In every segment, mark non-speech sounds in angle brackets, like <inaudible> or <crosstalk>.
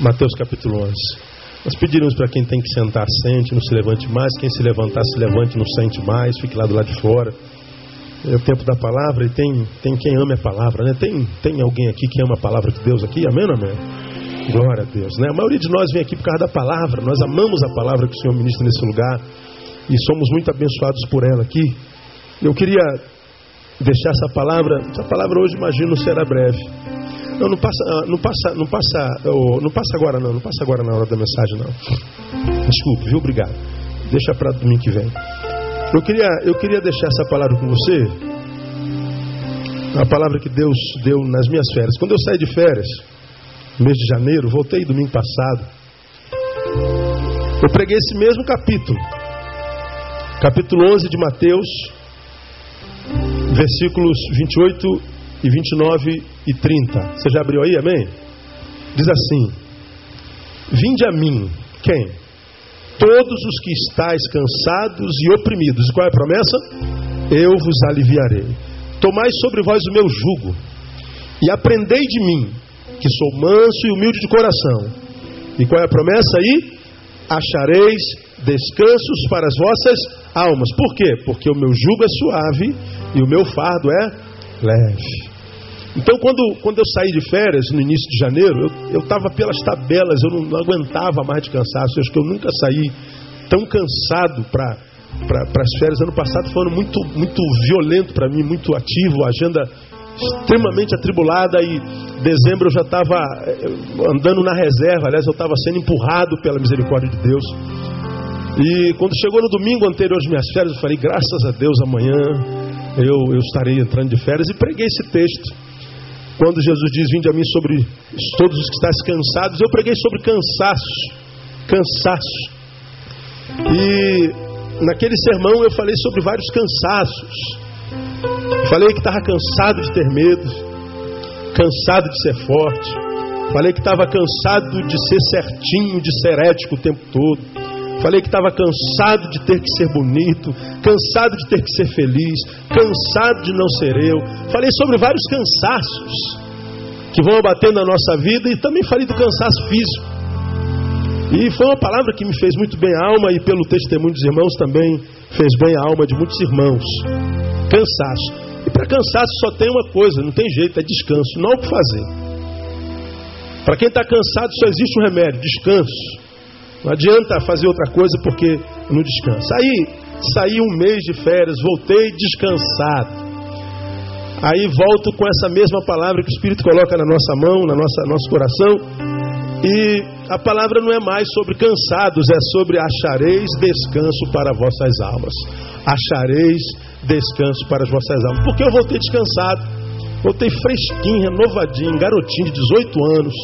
Mateus capítulo 11. Nós pediremos para quem tem que sentar, sente, não se levante mais. Quem se levantar, se levante, não sente mais, fique lá do lado de fora. É o tempo da palavra e tem, tem quem ame a palavra, né? Tem, tem alguém aqui que ama a palavra de Deus aqui? Amém ou amém? Glória a Deus, né? A maioria de nós vem aqui por causa da palavra. Nós amamos a palavra que o Senhor ministra nesse lugar e somos muito abençoados por ela aqui. Eu queria deixar essa palavra, essa palavra hoje imagino será breve. Não, não passa, ah, não passa, não passa, não passa agora não, não passa agora na hora da mensagem não. Desculpe, viu? Obrigado. Deixa para domingo que vem. Eu queria, eu queria deixar essa palavra com você. A palavra que Deus deu nas minhas férias. Quando eu saí de férias, mês de janeiro, voltei domingo passado. Eu preguei esse mesmo capítulo. Capítulo 11 de Mateus, versículos 28 e 29 e 30. Você já abriu aí, amém? Diz assim: Vinde a mim, quem? Todos os que estáis cansados e oprimidos. E qual é a promessa? Eu vos aliviarei. Tomai sobre vós o meu jugo e aprendei de mim, que sou manso e humilde de coração. E qual é a promessa aí? Achareis descansos para as vossas almas. Por quê? Porque o meu jugo é suave e o meu fardo é leve. Então, quando, quando eu saí de férias, no início de janeiro, eu estava pelas tabelas, eu não, não, aguentava mais de cansaço. Eu acho que eu nunca saí tão cansado para as férias. Ano passado foi um ano muito, muito violento para mim, muito ativo, agenda extremamente atribulada e dezembro eu já estava eh, andando na reserva, aliás, eu estava sendo empurrado pela misericórdia de Deus. E quando chegou no domingo anterior às minhas férias, eu falei, graças a Deus, amanhã eu, eu estarei entrando de férias e preguei esse texto. Quando Jesus diz, vinde a mim sobre todos os que estáis cansados, eu preguei sobre cansaço. Cansaço. E naquele sermão eu falei sobre vários cansaços. Falei que estava cansado de ter medo, cansado de ser forte. Falei que estava cansado de ser certinho, de ser ético o tempo todo. Falei que estava cansado de ter que ser bonito, cansado de ter que ser feliz, cansado de não ser eu. Falei sobre vários cansaços que vão abatendo na nossa vida e também falei do cansaço físico. E foi uma palavra que me fez muito bem a alma e pelo testemunho dos irmãos também fez bem a alma de muitos irmãos. Cansaço. E para cansaço só tem uma coisa, não tem jeito, é descanso, não o que fazer. Para quem está cansado só existe um remédio, descanso. Não adianta fazer outra coisa porque não descansa. Aí saí um mês de férias, voltei descansado. Aí volto com essa mesma palavra que o Espírito coloca na nossa mão, na nossa nosso coração. E a palavra não é mais sobre cansados, é sobre achareis descanso para vossas almas. Achareis descanso para as vossas almas. Porque eu voltei descansado, voltei fresquinho, renovadinho, garotinho de 18 anos,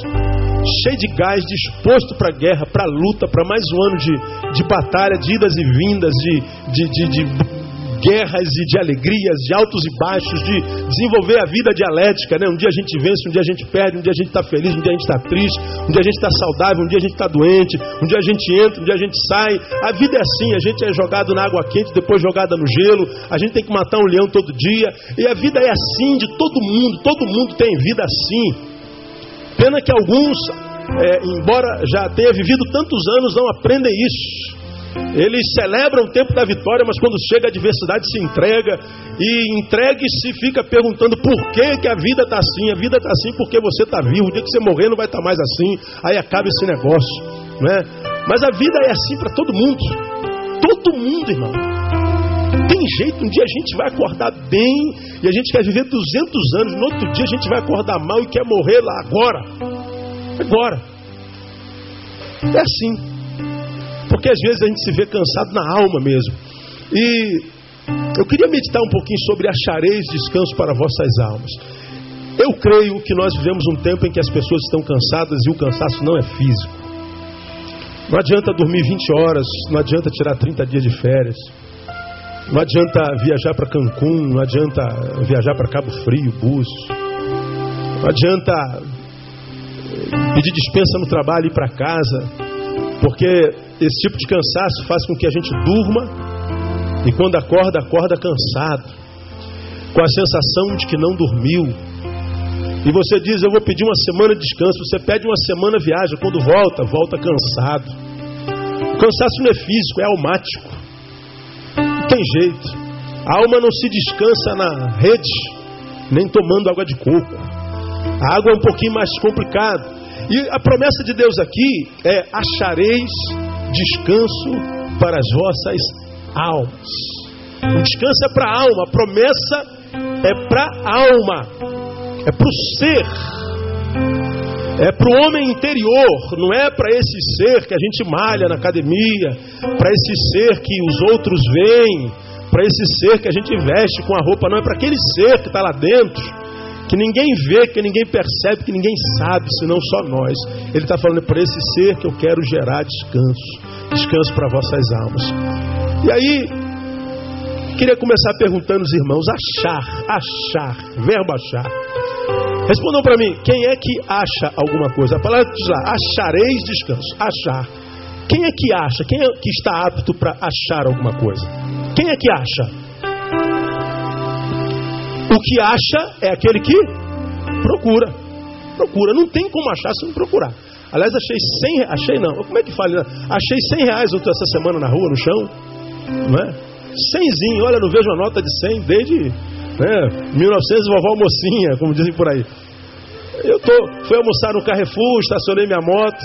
cheio de gás, disposto para a guerra, para a luta, para mais um ano de, de batalha, de idas e vindas, de, de, de, de guerras e de alegrias, de altos e baixos, de desenvolver a vida dialética. Né? Um dia a gente vence, um dia a gente perde, um dia a gente está feliz, um dia a gente está triste, um dia a gente está saudável, um dia a gente está doente, um dia a gente entra, um dia a gente sai. A vida é assim, a gente é jogado na água quente, depois jogada no gelo, a gente tem que matar um leão todo dia. E a vida é assim de todo mundo, todo mundo tem vida assim. Pena que alguns, é, embora já tenha vivido tantos anos, não aprendem isso. Eles celebram o tempo da vitória, mas quando chega a adversidade se entrega e entrega e se fica perguntando por que, que a vida está assim. A vida está assim porque você está vivo. O dia que você morrer não vai estar tá mais assim. Aí acaba esse negócio, né? Mas a vida é assim para todo mundo. Todo mundo, irmão. Tem jeito, um dia a gente vai acordar bem e a gente quer viver 200 anos, no outro dia a gente vai acordar mal e quer morrer lá agora. Agora. É assim. Porque às vezes a gente se vê cansado na alma mesmo. E eu queria meditar um pouquinho sobre achareis descanso para vossas almas. Eu creio que nós vivemos um tempo em que as pessoas estão cansadas e o cansaço não é físico. Não adianta dormir 20 horas, não adianta tirar 30 dias de férias, não adianta viajar para Cancún, não adianta viajar para Cabo Frio, Búzios, não adianta pedir dispensa no trabalho e ir para casa, porque esse tipo de cansaço faz com que a gente durma e quando acorda, acorda cansado, com a sensação de que não dormiu. E você diz, eu vou pedir uma semana de descanso. Você pede uma semana, viaja. Quando volta, volta cansado. O cansaço não é físico, é almático. Tem jeito. A alma não se descansa na rede, nem tomando água de coco. A água é um pouquinho mais complicado. E a promessa de Deus aqui é: achareis descanso para as vossas almas. O descanso é para a alma, a promessa é para a alma, é para o ser, é para o homem interior, não é para esse ser que a gente malha na academia, para esse ser que os outros veem, para esse ser que a gente veste com a roupa, não, é para aquele ser que está lá dentro, que ninguém vê, que ninguém percebe, que ninguém sabe, senão só nós. Ele está falando, é para esse ser que eu quero gerar descanso, descanso para vossas almas. E aí, Queria começar perguntando os irmãos: achar, achar, verbo achar. Respondam para mim: quem é que acha alguma coisa? A palavra diz lá: achareis descanso. Achar. Quem é que acha? Quem é que está apto para achar alguma coisa? Quem é que acha? O que acha é aquele que procura. Procura. Não tem como achar se não procurar. Aliás, achei 100 Achei não. Como é que fala? Achei 100 reais essa semana na rua, no chão. Não é? Cenzinho, olha, não vejo uma nota de 100 desde né, 1900, vovó mocinha, como dizem por aí. Eu tô, fui almoçar no Carrefour, estacionei minha moto,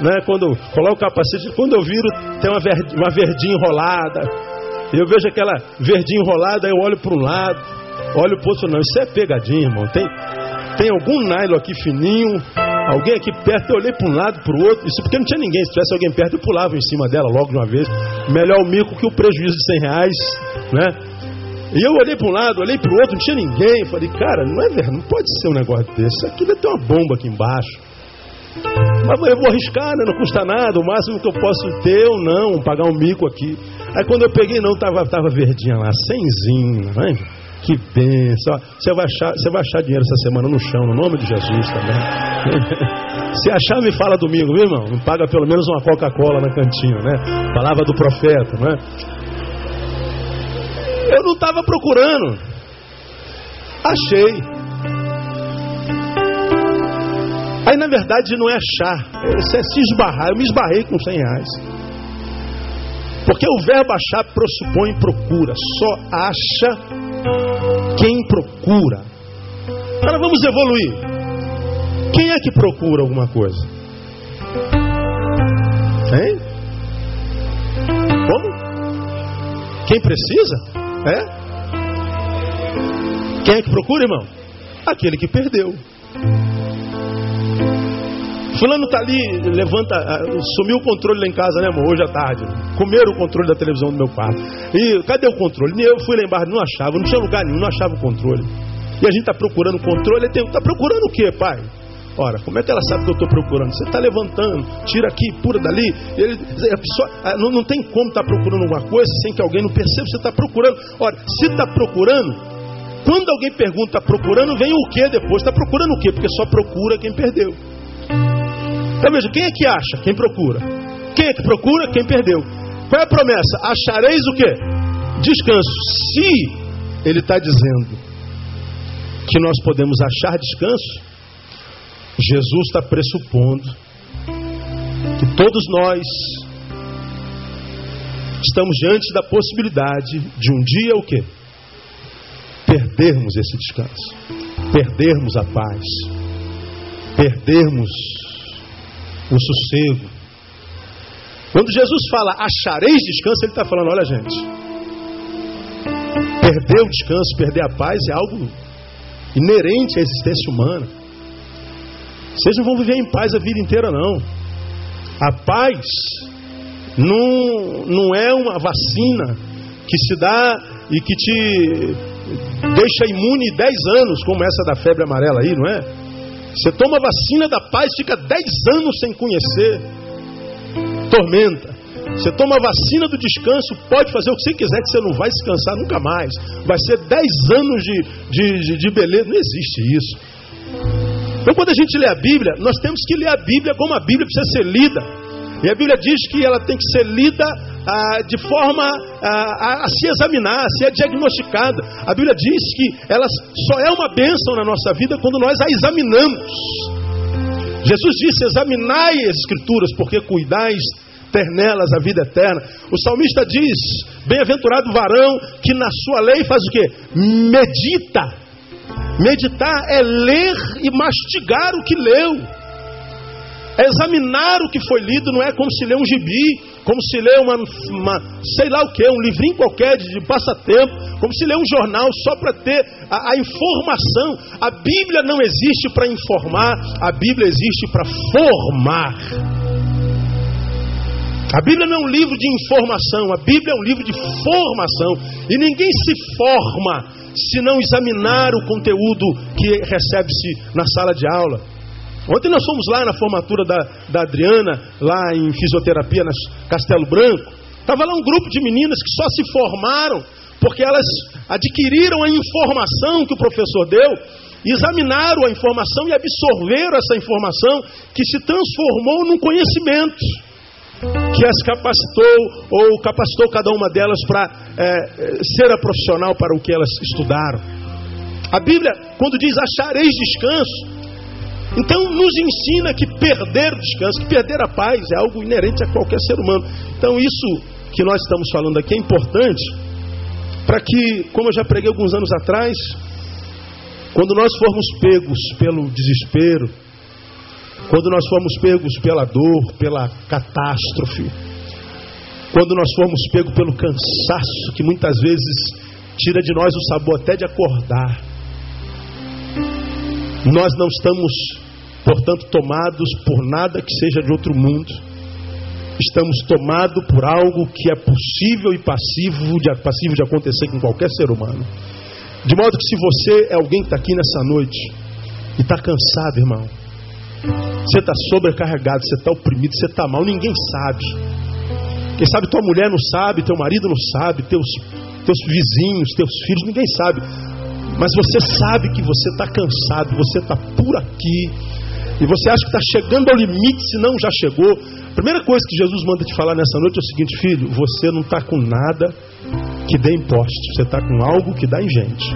né, quando coloco o capacete, quando eu viro, tem uma, uma verdinha enrolada. Eu vejo aquela verdinha enrolada, eu olho para um lado, olho para o outro, não, isso é pegadinha, irmão. Tem, tem algum nylon aqui fininho, alguém aqui perto, eu olhei para um lado, para o outro, isso porque não tinha ninguém, se tivesse alguém perto, eu pulava em cima dela logo de uma vez. Melhor o mico que o prejuízo de 100 reais, né? E eu olhei para um lado, olhei para o outro, não tinha ninguém. Falei, cara, não é verdade, não pode ser um negócio desse. Aqui deve ter uma bomba aqui embaixo. Mas eu vou arriscar, né? não custa nada. O máximo que eu posso ter ou não, pagar um mico aqui. Aí quando eu peguei, não, tava, tava verdinha lá, cenzinho, né? Que benção. Você vai, achar, você vai achar dinheiro essa semana no chão, no nome de Jesus também. <laughs> Se achar, me fala domingo, viu, irmão? Me paga pelo menos uma Coca-Cola na cantina, né? Palavra do profeta, né? Eu não estava procurando. Achei. Aí, na verdade, não é achar. Isso é se esbarrar. Eu me esbarrei com 100 reais. Porque o verbo achar pressupõe procura. Só acha quem procura. Agora vamos evoluir. Quem é que procura alguma coisa? Hein? Como? Quem precisa? É? Quem é que procura, irmão? Aquele que perdeu. Fulano tá ali, levanta, ah, sumiu o controle lá em casa, né, amor? Hoje à tarde. Comeram o controle da televisão do meu quarto. E cadê o controle? Eu fui lá embaixo, não achava, não tinha lugar nenhum, não achava o controle. E a gente está procurando o controle, está procurando o quê, pai? Ora, como é que ela sabe que eu estou procurando? Você está levantando, tira aqui, pura dali. Ele, a pessoa, ah, não, não tem como estar tá procurando alguma coisa sem que alguém não perceba. Você está procurando. Ora, se está procurando, quando alguém pergunta, está procurando, vem o que depois? Está procurando o quê? Porque só procura quem perdeu. Então veja, quem é que acha? Quem procura. Quem é que procura? Quem perdeu. Qual é a promessa? Achareis o quê? Descanso. Se ele está dizendo que nós podemos achar descanso, Jesus está pressupondo que todos nós estamos diante da possibilidade de um dia o quê? Perdermos esse descanso, perdermos a paz, perdermos o sossego. Quando Jesus fala achareis descanso, ele está falando: olha, gente, perder o descanso, perder a paz é algo inerente à existência humana. Vocês não vão viver em paz a vida inteira, não. A paz não, não é uma vacina que se dá e que te deixa imune 10 anos, como essa da febre amarela aí, não é? Você toma a vacina da paz, fica 10 anos sem conhecer. Tormenta. Você toma a vacina do descanso, pode fazer o que você quiser, que você não vai descansar nunca mais. Vai ser 10 anos de, de, de, beleza. Não existe isso. Então, quando a gente lê a Bíblia, nós temos que ler a Bíblia como a Bíblia precisa ser lida. E a Bíblia diz que ela tem que ser lida ah, de forma ah, a, se examinar, a ser diagnosticada. A Bíblia diz que ela só é uma bênção na nossa vida quando nós a examinamos. Jesus disse: examinai as Escrituras, porque cuidais ter nelas a vida eterna. O salmista diz: Bem-aventurado varão que na sua lei faz o que? Medita. Meditar é ler e mastigar o que leu. É examinar o que foi lido, não é como se lê um gibi, como se lê uma, uma sei lá o que, um livrinho qualquer de, de, passatempo, como se lê um jornal só para ter a, a informação. A Bíblia não existe para informar, a Bíblia existe para formar. A Bíblia não é um livro de informação, a Bíblia é um livro de formação. E ninguém se forma se não examinar o conteúdo que recebe-se na sala de aula. Ontem nós fomos lá na formatura da, da Adriana, lá em fisioterapia, nas Castelo Branco. Estava lá um grupo de meninas que só se formaram porque elas adquiriram a informação que o professor deu, examinaram a informação e absorveram essa informação que se transformou num conhecimento que as capacitou ou capacitou cada uma delas para é, ser a profissional para o que elas estudaram. A Bíblia, quando diz achareis descanso, então nos ensina que perder o descanso, que perder a paz é algo inerente a qualquer ser humano. Então isso que nós estamos falando aqui é importante para que, como eu já preguei alguns anos atrás, quando nós formos pegos pelo desespero, quando nós formos pegos pela dor, pela catástrofe, quando nós formos pegos pelo cansaço, que muitas vezes tira de nós o sabor até de acordar, nós não estamos, portanto, tomados por nada que seja de outro mundo. Estamos tomados por algo que é possível e passivo de, passivo de acontecer com qualquer ser humano. De modo que se você é alguém que está aqui nessa noite e está cansado, irmão, você está sobrecarregado, você está oprimido, você está mal, ninguém sabe. Quem sabe tua mulher não sabe, teu marido não sabe, teus, teus vizinhos, teus filhos, ninguém sabe. Mas você sabe que você está cansado, você está por aqui, e você acha que está chegando ao limite, se não já chegou. A primeira coisa que Jesus manda te falar nessa noite é o seguinte, filho: você não está com nada que dê imposto, você está com algo que dá em gente.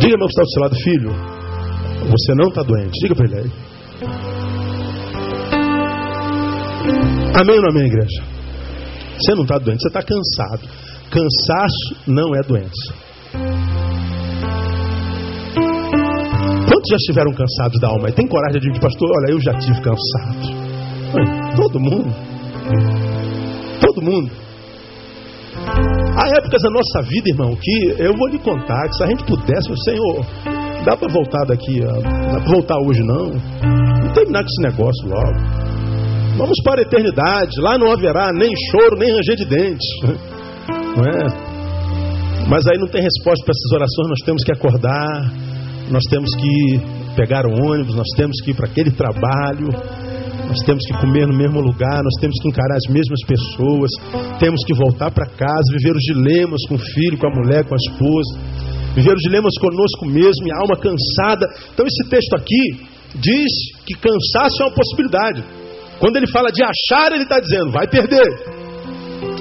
Diga meu que está do seu lado, filho. Você não está doente. Diga para ele aí. Amém ou não amém, igreja? Você não está doente, você está cansado. Cansaço não é doença. Quantos já estiveram cansados da alma? E tem coragem de dizer, pastor, olha, eu já tive cansado. Todo mundo. Todo mundo. Há épocas da nossa vida, irmão, que eu vou lhe contar, que se a gente pudesse, o Senhor, dá para voltar daqui, não dá para voltar hoje não. Vamos terminar com esse negócio logo. Vamos para a eternidade, lá não haverá nem choro, nem ranger de dentes. <laughs> Não é? Mas aí não tem resposta para essas orações, nós temos que acordar, nós temos que pegar o ônibus, nós temos que ir para aquele trabalho, nós temos que comer no mesmo lugar, nós temos que encarar as mesmas pessoas, temos que voltar para casa, viver os dilemas com o filho, com a mulher, com a esposa viver os dilemas conosco mesmo, minha alma cansada. Então, esse texto aqui diz que cansaço é uma possibilidade. Quando ele fala de achar, ele está dizendo, vai perder.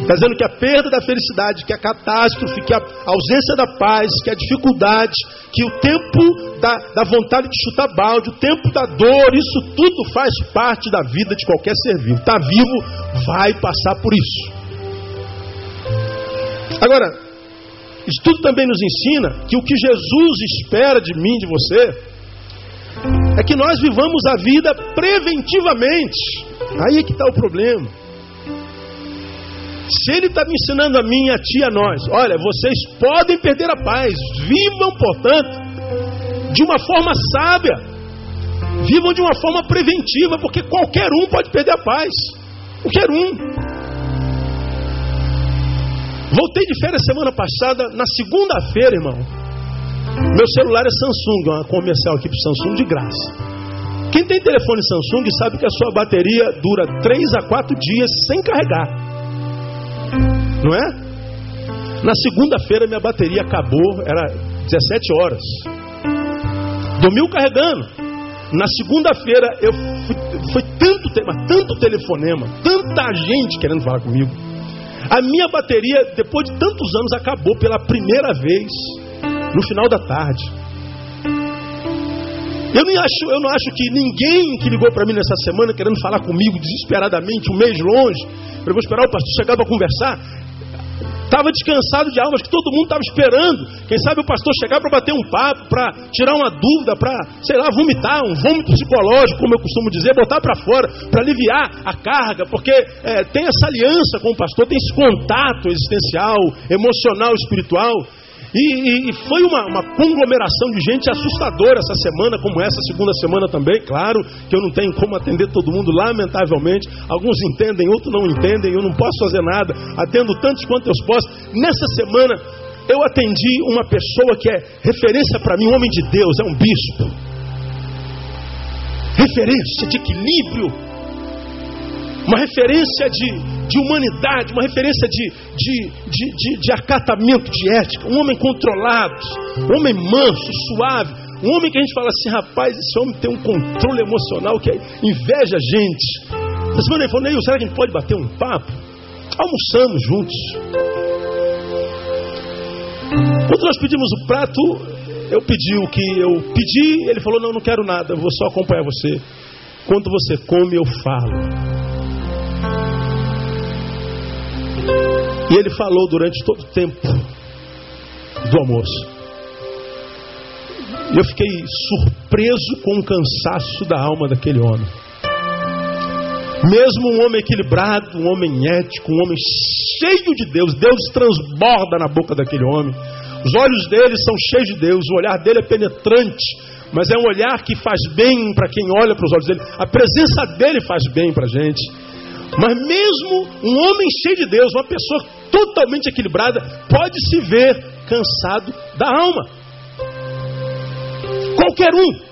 Está dizendo que a perda da felicidade, que a catástrofe, que a ausência da paz, que a dificuldade, que o tempo da, da vontade de chutar balde, o tempo da dor, isso tudo faz parte da vida de qualquer ser vivo. Está vivo, vai passar por isso. Agora, isso tudo também nos ensina que o que Jesus espera de mim, de você, é que nós vivamos a vida preventivamente. Aí é que está o problema. Se ele está me ensinando a mim, a ti, a nós, olha, vocês podem perder a paz, vivam, portanto, de uma forma sábia, vivam de uma forma preventiva, porque qualquer um pode perder a paz, qualquer um. Voltei de férias semana passada, na segunda-feira, irmão. Meu celular é Samsung, uma comercial aqui para Samsung de graça. Quem tem telefone Samsung sabe que a sua bateria dura 3 a 4 dias sem carregar. Não é? Na segunda-feira minha bateria acabou, era 17 horas. Dormiu carregando. Na segunda-feira eu fui, foi tanto tema, tanto telefonema, tanta gente querendo falar comigo. A minha bateria, depois de tantos anos, acabou pela primeira vez no final da tarde. Eu não acho, eu não acho que ninguém que ligou para mim nessa semana querendo falar comigo desesperadamente, um mês longe, para eu esperar o pastor chegar para conversar, estava descansado de almas que todo mundo estava esperando. Quem sabe o pastor chegar para bater um papo, para tirar uma dúvida, para, sei lá, vomitar, um vômito psicológico, como eu costumo dizer, botar para fora, para aliviar a carga, porque é, tem essa aliança com o pastor, tem esse contato existencial, emocional, espiritual. E, e, foi uma, uma, conglomeração de gente assustadora essa semana, como essa segunda semana também. Claro que eu não tenho como atender todo mundo, lamentavelmente. Alguns entendem, outros não entendem. Eu não posso fazer nada. Atendo tantos quanto eu posso. Nessa semana, eu atendi uma pessoa que é referência para mim, um homem de Deus, é um bispo. Referência de equilíbrio uma referência de, de humanidade, uma referência de, de, de, de, acatamento, de ética, um homem controlado, um homem manso, suave, um homem que a gente fala assim, rapaz, esse homem tem um controle emocional que inveja a gente. Essa semana ele falou, será que a gente pode bater um papo? Almoçamos juntos. Quando nós pedimos o prato, eu pedi o que eu pedi, ele falou, não, não quero nada, vou só acompanhar você. Quando você come, eu falo. E ele falou durante todo o tempo do almoço. Eu fiquei surpreso com o cansaço da alma daquele homem. Mesmo um homem equilibrado, um homem ético, um homem cheio de Deus, Deus transborda na boca daquele homem. Os olhos dele são cheios de Deus, o olhar dele é penetrante, mas é um olhar que faz bem para quem olha para os olhos dele. A presença dele faz bem para a gente. Mas mesmo um homem cheio de Deus, uma pessoa totalmente equilibrada, pode se ver cansado da alma. Qualquer um.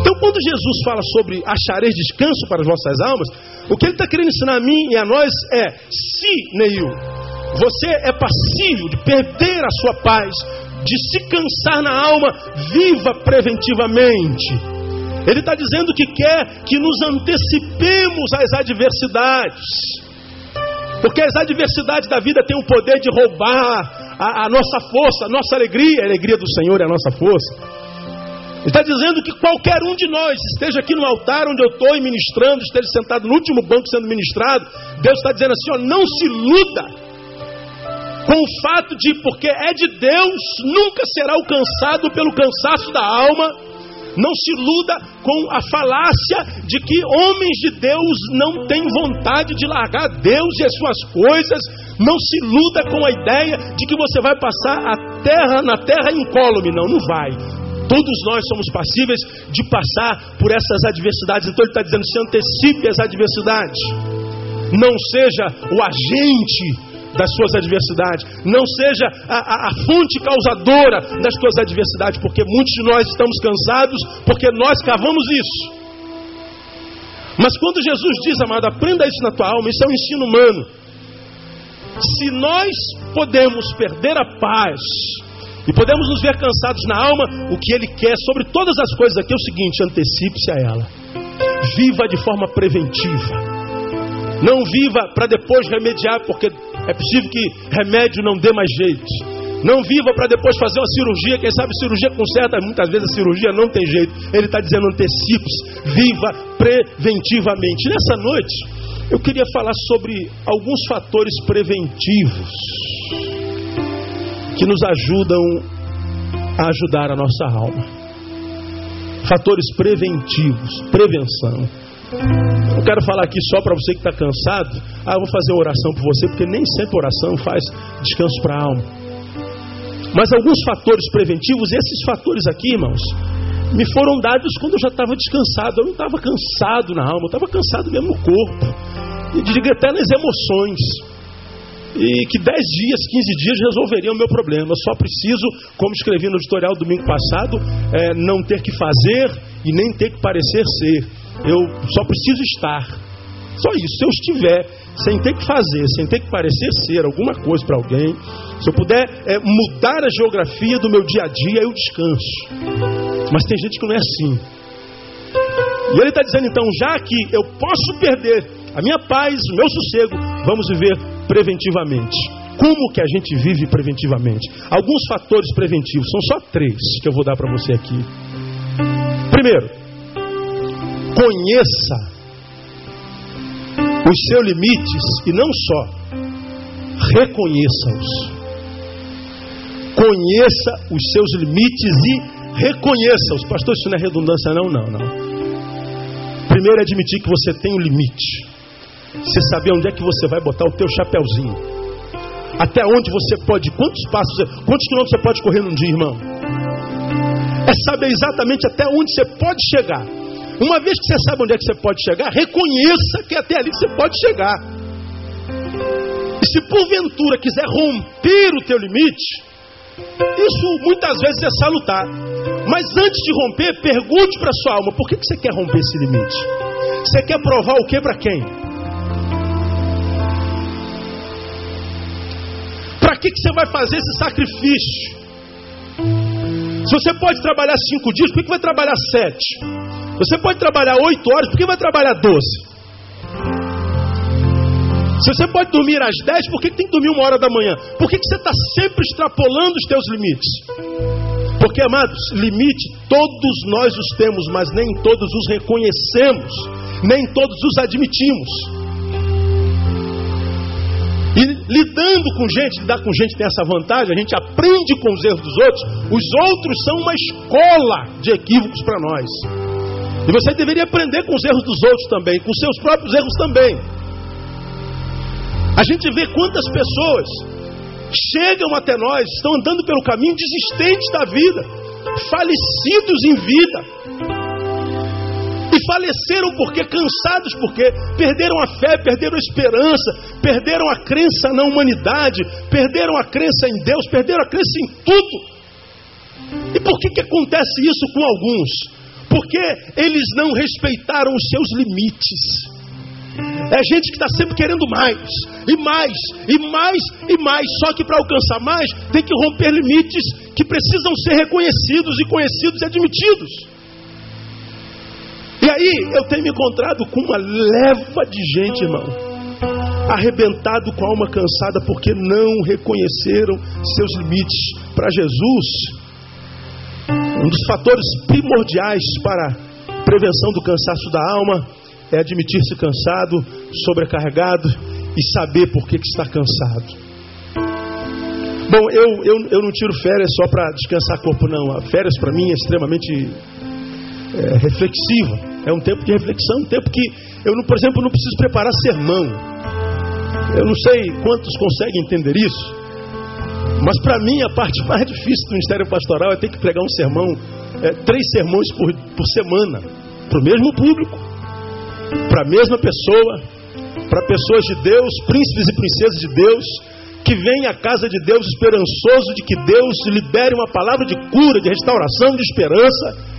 Então, quando Jesus fala sobre achareis descanso para as vossas almas, o que ele está querendo ensinar a mim e a nós é: se, Neil, você é passível de perder a sua paz, de se cansar na alma, viva preventivamente. Ele está dizendo que quer que nos antecipemos às adversidades. Porque as adversidades da vida têm o poder de roubar a, a nossa força, a nossa alegria. A alegria do Senhor é a nossa força. Ele está dizendo que qualquer um de nós, esteja aqui no altar onde eu estou ministrando, esteja sentado no último banco sendo ministrado, Deus está dizendo assim: ó, não se iluda com o fato de, porque é de Deus, nunca será alcançado pelo cansaço da alma não se iluda com a falácia de que homens de Deus não têm vontade de largar Deus e as suas coisas. Não se iluda com a ideia de que você vai passar a terra na terra incólume. Não, não vai. Todos nós somos passíveis de passar por essas adversidades. Então ele está dizendo: se antecipe as adversidades. Não seja o agente das suas adversidades. Não seja a, a, a, fonte causadora das suas adversidades, porque muitos de nós estamos cansados porque nós cavamos isso. Mas quando Jesus diz, amado, aprenda isso na tua alma, isso é um ensino humano. Se nós podemos perder a paz e podemos nos ver cansados na alma, o que Ele quer sobre todas as coisas aqui é o seguinte: antecipe-se a ela. Viva de forma preventiva. Não viva para depois remediar, porque é possível que remédio não dê mais jeito. Não viva para depois fazer uma cirurgia. Quem sabe cirurgia conserta, muitas vezes a cirurgia não tem jeito. Ele está dizendo antecipe viva preventivamente. Nessa noite, eu queria falar sobre alguns fatores preventivos que nos ajudam a ajudar a nossa alma. Fatores preventivos, prevenção. Eu quero falar aqui só para você que está cansado. Ah, eu vou fazer oração por você, porque nem sempre oração faz descanso para a alma. Mas alguns fatores preventivos, esses fatores aqui, irmãos, me foram dados quando eu já estava descansado. Eu não estava cansado na alma, eu estava cansado mesmo no corpo. E diga até nas emoções. E que 10 dias, 15 dias resolveriam o meu problema. Eu só preciso, como escrevi no editorial domingo passado, é, não ter que fazer e nem ter que parecer ser. Eu só preciso estar. Só isso. Se eu estiver sem ter que fazer, sem ter que parecer ser alguma coisa para alguém, se eu puder é, mudar a geografia do meu dia a dia, eu descanso. Mas tem gente que não é assim. E ele está dizendo então, já que eu posso perder a minha paz, o meu sossego, vamos viver preventivamente. Como que a gente vive preventivamente? Alguns fatores preventivos, são só três que eu vou dar para você aqui. Primeiro, conheça os seus limites e não só, reconheça-os. Conheça os seus limites e reconheça-os. Pastor, isso não é redundância, não, não, não. Primeiro é admitir que você tem um limite. Você saber onde é que você vai botar o teu chapéuzinho. Até onde você pode, quantos passos, quantos quilômetros você pode correr num dia, irmão? É saber exatamente até onde você pode chegar. Uma vez que você sabe onde é que você pode chegar, reconheça que até ali você pode chegar. E se porventura quiser romper o teu limite, isso muitas vezes é salutar. Mas antes de romper, pergunte para sua alma: por que, que você quer romper esse limite? Você quer provar o que para quem? Para que, que você vai fazer esse sacrifício? Se você pode trabalhar cinco dias, por que, que vai trabalhar sete? Você pode trabalhar oito horas, por que vai trabalhar doze? Se você pode dormir às 10, por que tem que dormir uma hora da manhã? Por que você está sempre extrapolando os teus limites? Porque, amados, limite todos nós os temos, mas nem todos os reconhecemos, nem todos os admitimos. E lidando com gente, lidar com gente tem essa vantagem, a gente aprende com os erros dos outros, os outros são uma escola de equívocos para nós. E você deveria aprender com os erros dos outros também, com seus próprios erros também. A gente vê quantas pessoas chegam até nós, estão andando pelo caminho desistentes da vida, falecidos em vida. E faleceram porque cansados, porque perderam a fé, perderam a esperança, perderam a crença na humanidade, perderam a crença em Deus, perderam a crença em tudo. E por que, que acontece isso com alguns? Porque eles não respeitaram os seus limites. É gente que está sempre querendo mais, e mais, e mais, e mais. Só que para alcançar mais, tem que romper limites que precisam ser reconhecidos e conhecidos e admitidos. E aí eu tenho me encontrado com uma leva de gente, irmão, arrebentado com a alma cansada porque não reconheceram seus limites. Para Jesus, um dos fatores primordiais para a prevenção do cansaço da alma é admitir-se cansado, sobrecarregado e saber por que, que está cansado. Bom, eu, eu, eu não tiro férias só para descansar corpo, não. A férias para mim é extremamente é, reflexiva. É um tempo de reflexão, um tempo que eu, não, por exemplo, não preciso preparar sermão. Eu não sei quantos conseguem entender isso, mas para mim a parte mais difícil do ministério pastoral é ter que pregar um sermão, é, três sermões por, por semana, para o mesmo público para a mesma pessoa, para pessoas de Deus, príncipes e princesas de Deus, que vem à casa de Deus esperançoso de que Deus libere uma palavra de cura, de restauração, de esperança,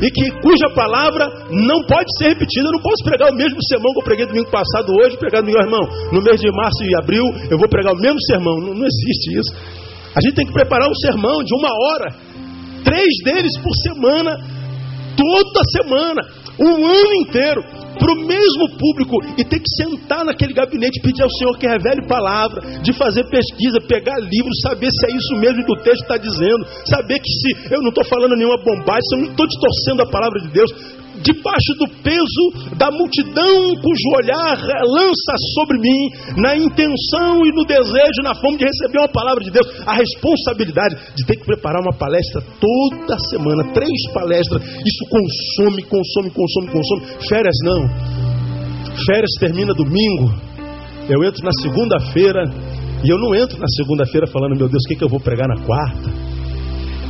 e que cuja palavra não pode ser repetida. Eu não posso pregar o mesmo sermão que eu preguei domingo passado, hoje, pregar no meu irmão. No mês de março e abril, eu vou pregar o mesmo sermão. Não, não existe isso. A gente tem que preparar um sermão de uma hora, três deles por semana, toda semana, um ano inteiro para o mesmo público e ter que sentar naquele gabinete pedir ao Senhor que revele palavra, de fazer pesquisa, pegar livros, saber se é isso mesmo que o texto está dizendo, saber que se eu não estou falando nenhuma bobagem, se eu não estou distorcendo a palavra de Deus, debaixo do peso da multidão cujo olhar lança sobre mim, na intenção e no desejo, na fome de receber uma palavra de Deus, a responsabilidade de ter que preparar uma palestra toda semana, três palestras, isso consome, consome, consome, consome. Férias não. Férias termina domingo. Eu entro na segunda-feira e eu não entro na segunda-feira falando, meu Deus, o que, que eu vou pregar na quarta?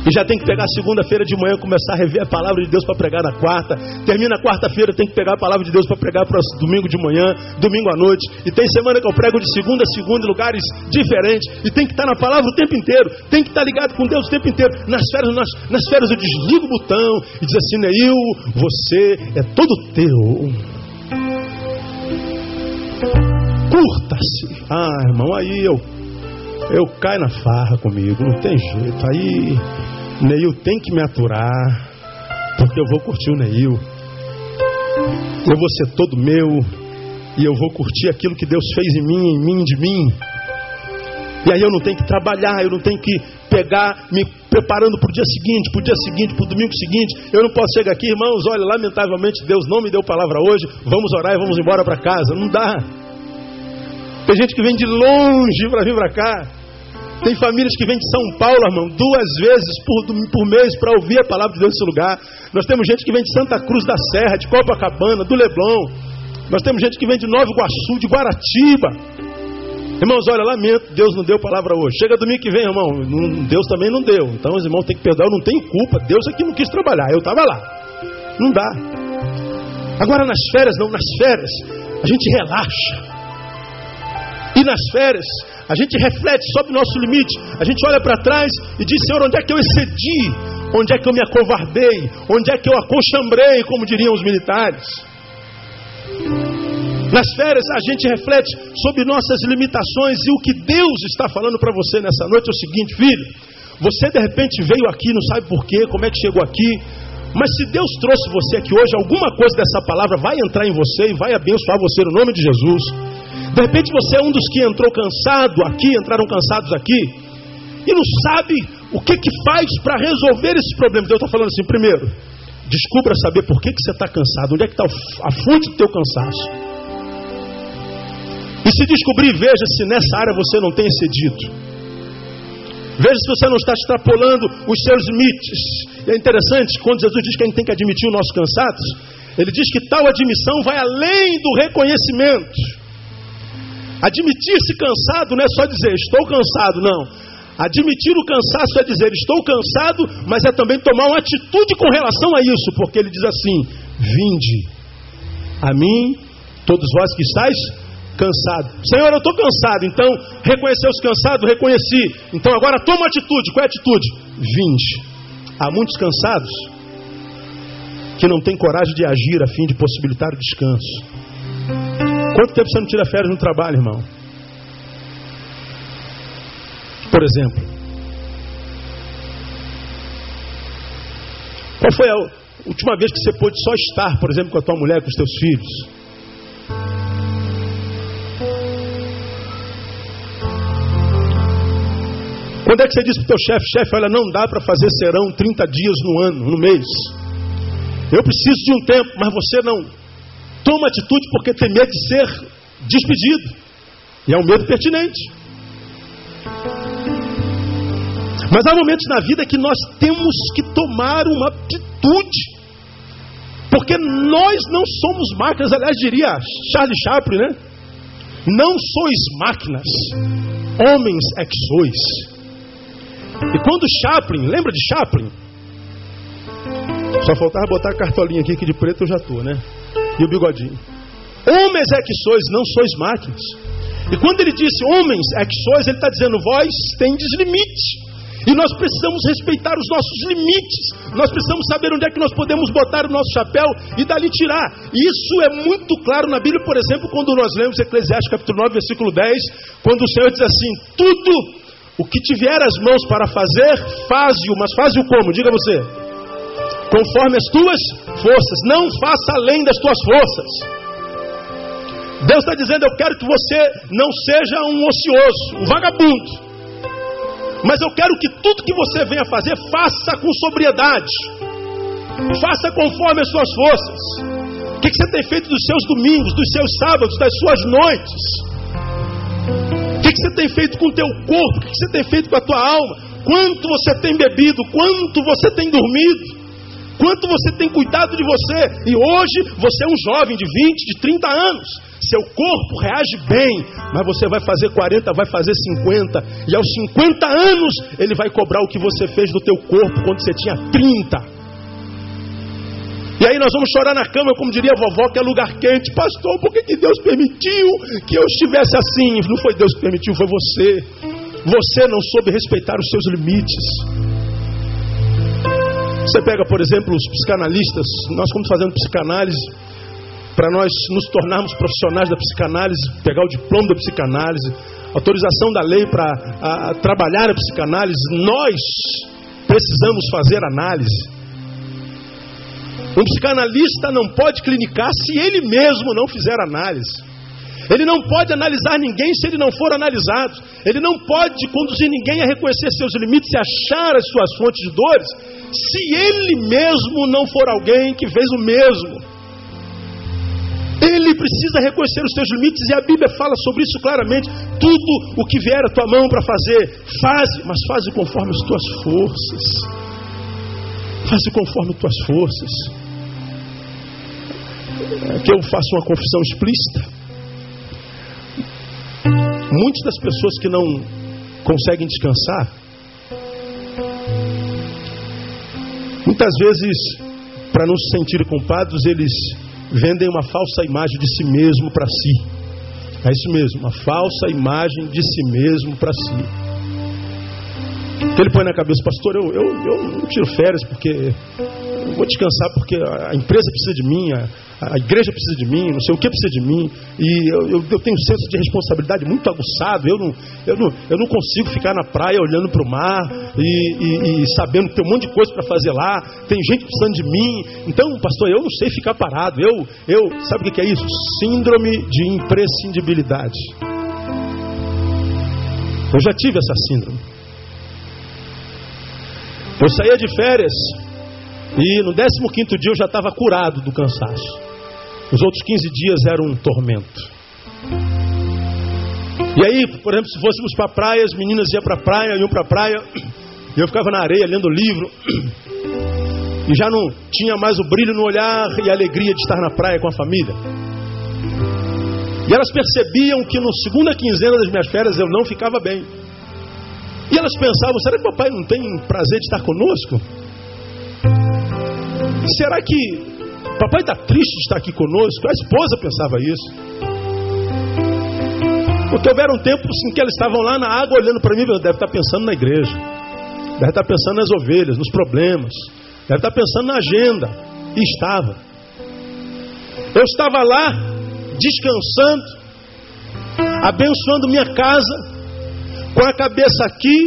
E já tem que pegar segunda-feira de manhã, começar a rever a palavra de Deus para pregar na quarta. Termina quarta-feira, tem que pegar a palavra de Deus para pregar para domingo de manhã, domingo à noite. E tem semana que eu prego de segunda a segunda em lugares diferentes. E tem que estar na palavra o tempo inteiro. Tem que estar ligado com Deus o tempo inteiro. Nas férias, nas, nas férias eu desligo o botão e diz assim, Neil, você é todo teu. Curta-se. Ah, irmão, aí eu, eu caio na farra comigo, não tem jeito. Aí Neil tem que me aturar. Porque eu vou curtir o Neil. Eu vou ser todo meu. E eu vou curtir aquilo que Deus fez em mim, em mim, de mim. E aí eu não tenho que trabalhar, eu não tenho que pegar, me preparando para o dia seguinte, para o dia seguinte, para o domingo seguinte. Eu não posso chegar aqui, irmãos, olha, lamentavelmente Deus não me deu palavra hoje, vamos orar e vamos embora para casa. Não dá. Tem gente que vem de longe para vir para cá. Tem famílias que vêm de São Paulo, irmão, duas vezes por, por mês para ouvir a palavra de Deus nesse lugar. Nós temos gente que vem de Santa Cruz da Serra, de Copacabana, do Leblon. Nós temos gente que vem de Nova Iguaçu, de Guaratiba. Irmãos, olha, lamento, Deus não deu palavra hoje. Chega domingo que vem, irmão, Deus também não deu. Então os irmãos têm que perdoar, eu não tenho culpa. Deus aqui não quis trabalhar, eu estava lá. Não dá. Agora nas férias, não, nas férias, a gente relaxa. E nas férias, a gente reflete sobre o nosso limite. A gente olha para trás e diz: Senhor, onde é que eu excedi? Onde é que eu me acovardei? Onde é que eu acochambrei, como diriam os militares? Nas férias a gente reflete sobre nossas limitações e o que Deus está falando para você nessa noite é o seguinte, filho. Você de repente veio aqui, não sabe porquê, como é que chegou aqui, mas se Deus trouxe você aqui hoje, alguma coisa dessa palavra vai entrar em você e vai abençoar você no nome de Jesus. De repente você é um dos que entrou cansado aqui, entraram cansados aqui, e não sabe o que, que faz para resolver esses problemas. Deus está falando assim: primeiro, descubra saber por que, que você está cansado, onde é que está a fonte do teu cansaço. E se descobrir, veja se nessa área você não tem excedido. Veja se você não está extrapolando os seus limites. E é interessante, quando Jesus diz que a gente tem que admitir o nosso cansados, ele diz que tal admissão vai além do reconhecimento. Admitir-se cansado não é só dizer estou cansado, não. Admitir o cansaço é dizer estou cansado, mas é também tomar uma atitude com relação a isso, porque ele diz assim: Vinde a mim, todos vós que estáis cansado. Senhor, eu estou cansado. Então, reconheceu os cansados? Reconheci. Então, agora toma atitude. Qual é a atitude? Vinde. Há muitos cansados que não têm coragem de agir a fim de possibilitar o descanso. Quanto tempo você não tira férias no trabalho, irmão? Por exemplo. Qual foi a última vez que você pôde só estar, por exemplo, com a tua mulher, com os teus filhos? Quando é que você diz para o teu chefe, chefe, olha, não dá para fazer serão 30 dias no ano, no mês. Eu preciso de um tempo, mas você não. Toma atitude porque tem medo de ser despedido. E é um medo pertinente. Mas há momentos na vida que nós temos que tomar uma atitude. Porque nós não somos máquinas, aliás, diria Charlie Chaplin, né? Não sois máquinas, homens é que sois. E quando Chaplin, lembra de Chaplin? Só faltava botar a cartolinha aqui, que de preto eu já estou, né? E o bigodinho. Homens é que sois, não sois máquinas. E quando ele disse homens é que sois, ele está dizendo vós tendes limite. E nós precisamos respeitar os nossos limites. Nós precisamos saber onde é que nós podemos botar o nosso chapéu e dali tirar. Isso é muito claro na Bíblia, por exemplo, quando nós lemos Eclesiastes capítulo 9, versículo 10, quando o Senhor diz assim: tudo o que tiver as mãos para fazer, faze-o, mas faze-o como? Diga você. Conforme as tuas forças. Não faça além das tuas forças. Deus está dizendo: Eu quero que você não seja um ocioso, um vagabundo. Mas eu quero que tudo que você venha fazer, faça com sobriedade. Faça conforme as suas forças. O que você tem feito dos seus domingos, dos seus sábados, das suas noites? que, que você tem feito com o teu corpo? O que você tem feito com a tua alma? Quanto você tem bebido? Quanto você tem dormido? Quanto você tem cuidado de você? E hoje você é um jovem de 20, de 30 anos. Seu corpo reage bem, mas você vai fazer 40, vai fazer 50. E aos 50 anos ele vai cobrar o que você fez do teu corpo quando você tinha 30. E aí nós vamos chorar na cama, como diria a vovó, que é lugar quente. Pastor, por que, que Deus permitiu que eu estivesse assim? Não foi Deus que permitiu, foi você. Você não soube respeitar os seus limites. Você pega, por exemplo, os psicanalistas. Nós estamos fazendo psicanálise para nós nos tornarmos profissionais da psicanálise, pegar o diploma da psicanálise, autorização da lei para trabalhar a psicanálise. Nós precisamos fazer análise. Um psicanalista não pode clinicar se ele mesmo não fizer análise. Ele não pode analisar ninguém se ele não for analisado. Ele não pode conduzir ninguém a reconhecer seus limites e achar as suas fontes de dores se ele mesmo não for alguém que fez o mesmo. Ele precisa reconhecer os seus limites e a Bíblia fala sobre isso claramente. Tudo o que vier a tua mão para fazer, faze, mas faze conforme as tuas forças. Faze conforme as tuas forças. Aqui eu faço uma confissão explícita. Muitas das pessoas que não conseguem descansar, muitas vezes, para não se sentirem culpados, eles vendem uma falsa imagem de si mesmo para si. É isso mesmo, uma falsa imagem de si mesmo para si. Então ele põe na cabeça, pastor, eu, eu, eu não tiro férias porque eu vou descansar porque a empresa precisa de mim, a, a igreja precisa de mim, não sei o que precisa de mim, e eu, eu, eu tenho um senso de responsabilidade muito aguçado, eu não, eu não, eu não consigo ficar na praia olhando para o mar e, e, e, sabendo que tem um monte de coisa para fazer lá, tem gente precisando de mim, então, pastor, eu não sei ficar parado, eu, eu sabe o que é isso? Síndrome de imprescindibilidade. Eu já tive essa síndrome. Eu saía de férias e no 15 dia eu já estava curado do cansaço. Os outros 15 dias eram um tormento. E aí, por exemplo, se fôssemos para a praia, as meninas iam para a praia, iam para a praia, e eu ficava na areia lendo livro. E já não tinha mais o brilho no olhar e a alegria de estar na praia com a família. E elas percebiam que no segunda quinzena das minhas férias eu não ficava bem. E elas pensavam: será que papai não tem prazer de estar conosco? Será que Papai está triste de estar aqui conosco. A esposa pensava isso. Porque houveram tempos em que eles estavam lá na água olhando para mim, deve estar pensando na igreja, deve estar pensando nas ovelhas, nos problemas, deve estar pensando na agenda. E estava. Eu estava lá, descansando, abençoando minha casa, com a cabeça aqui,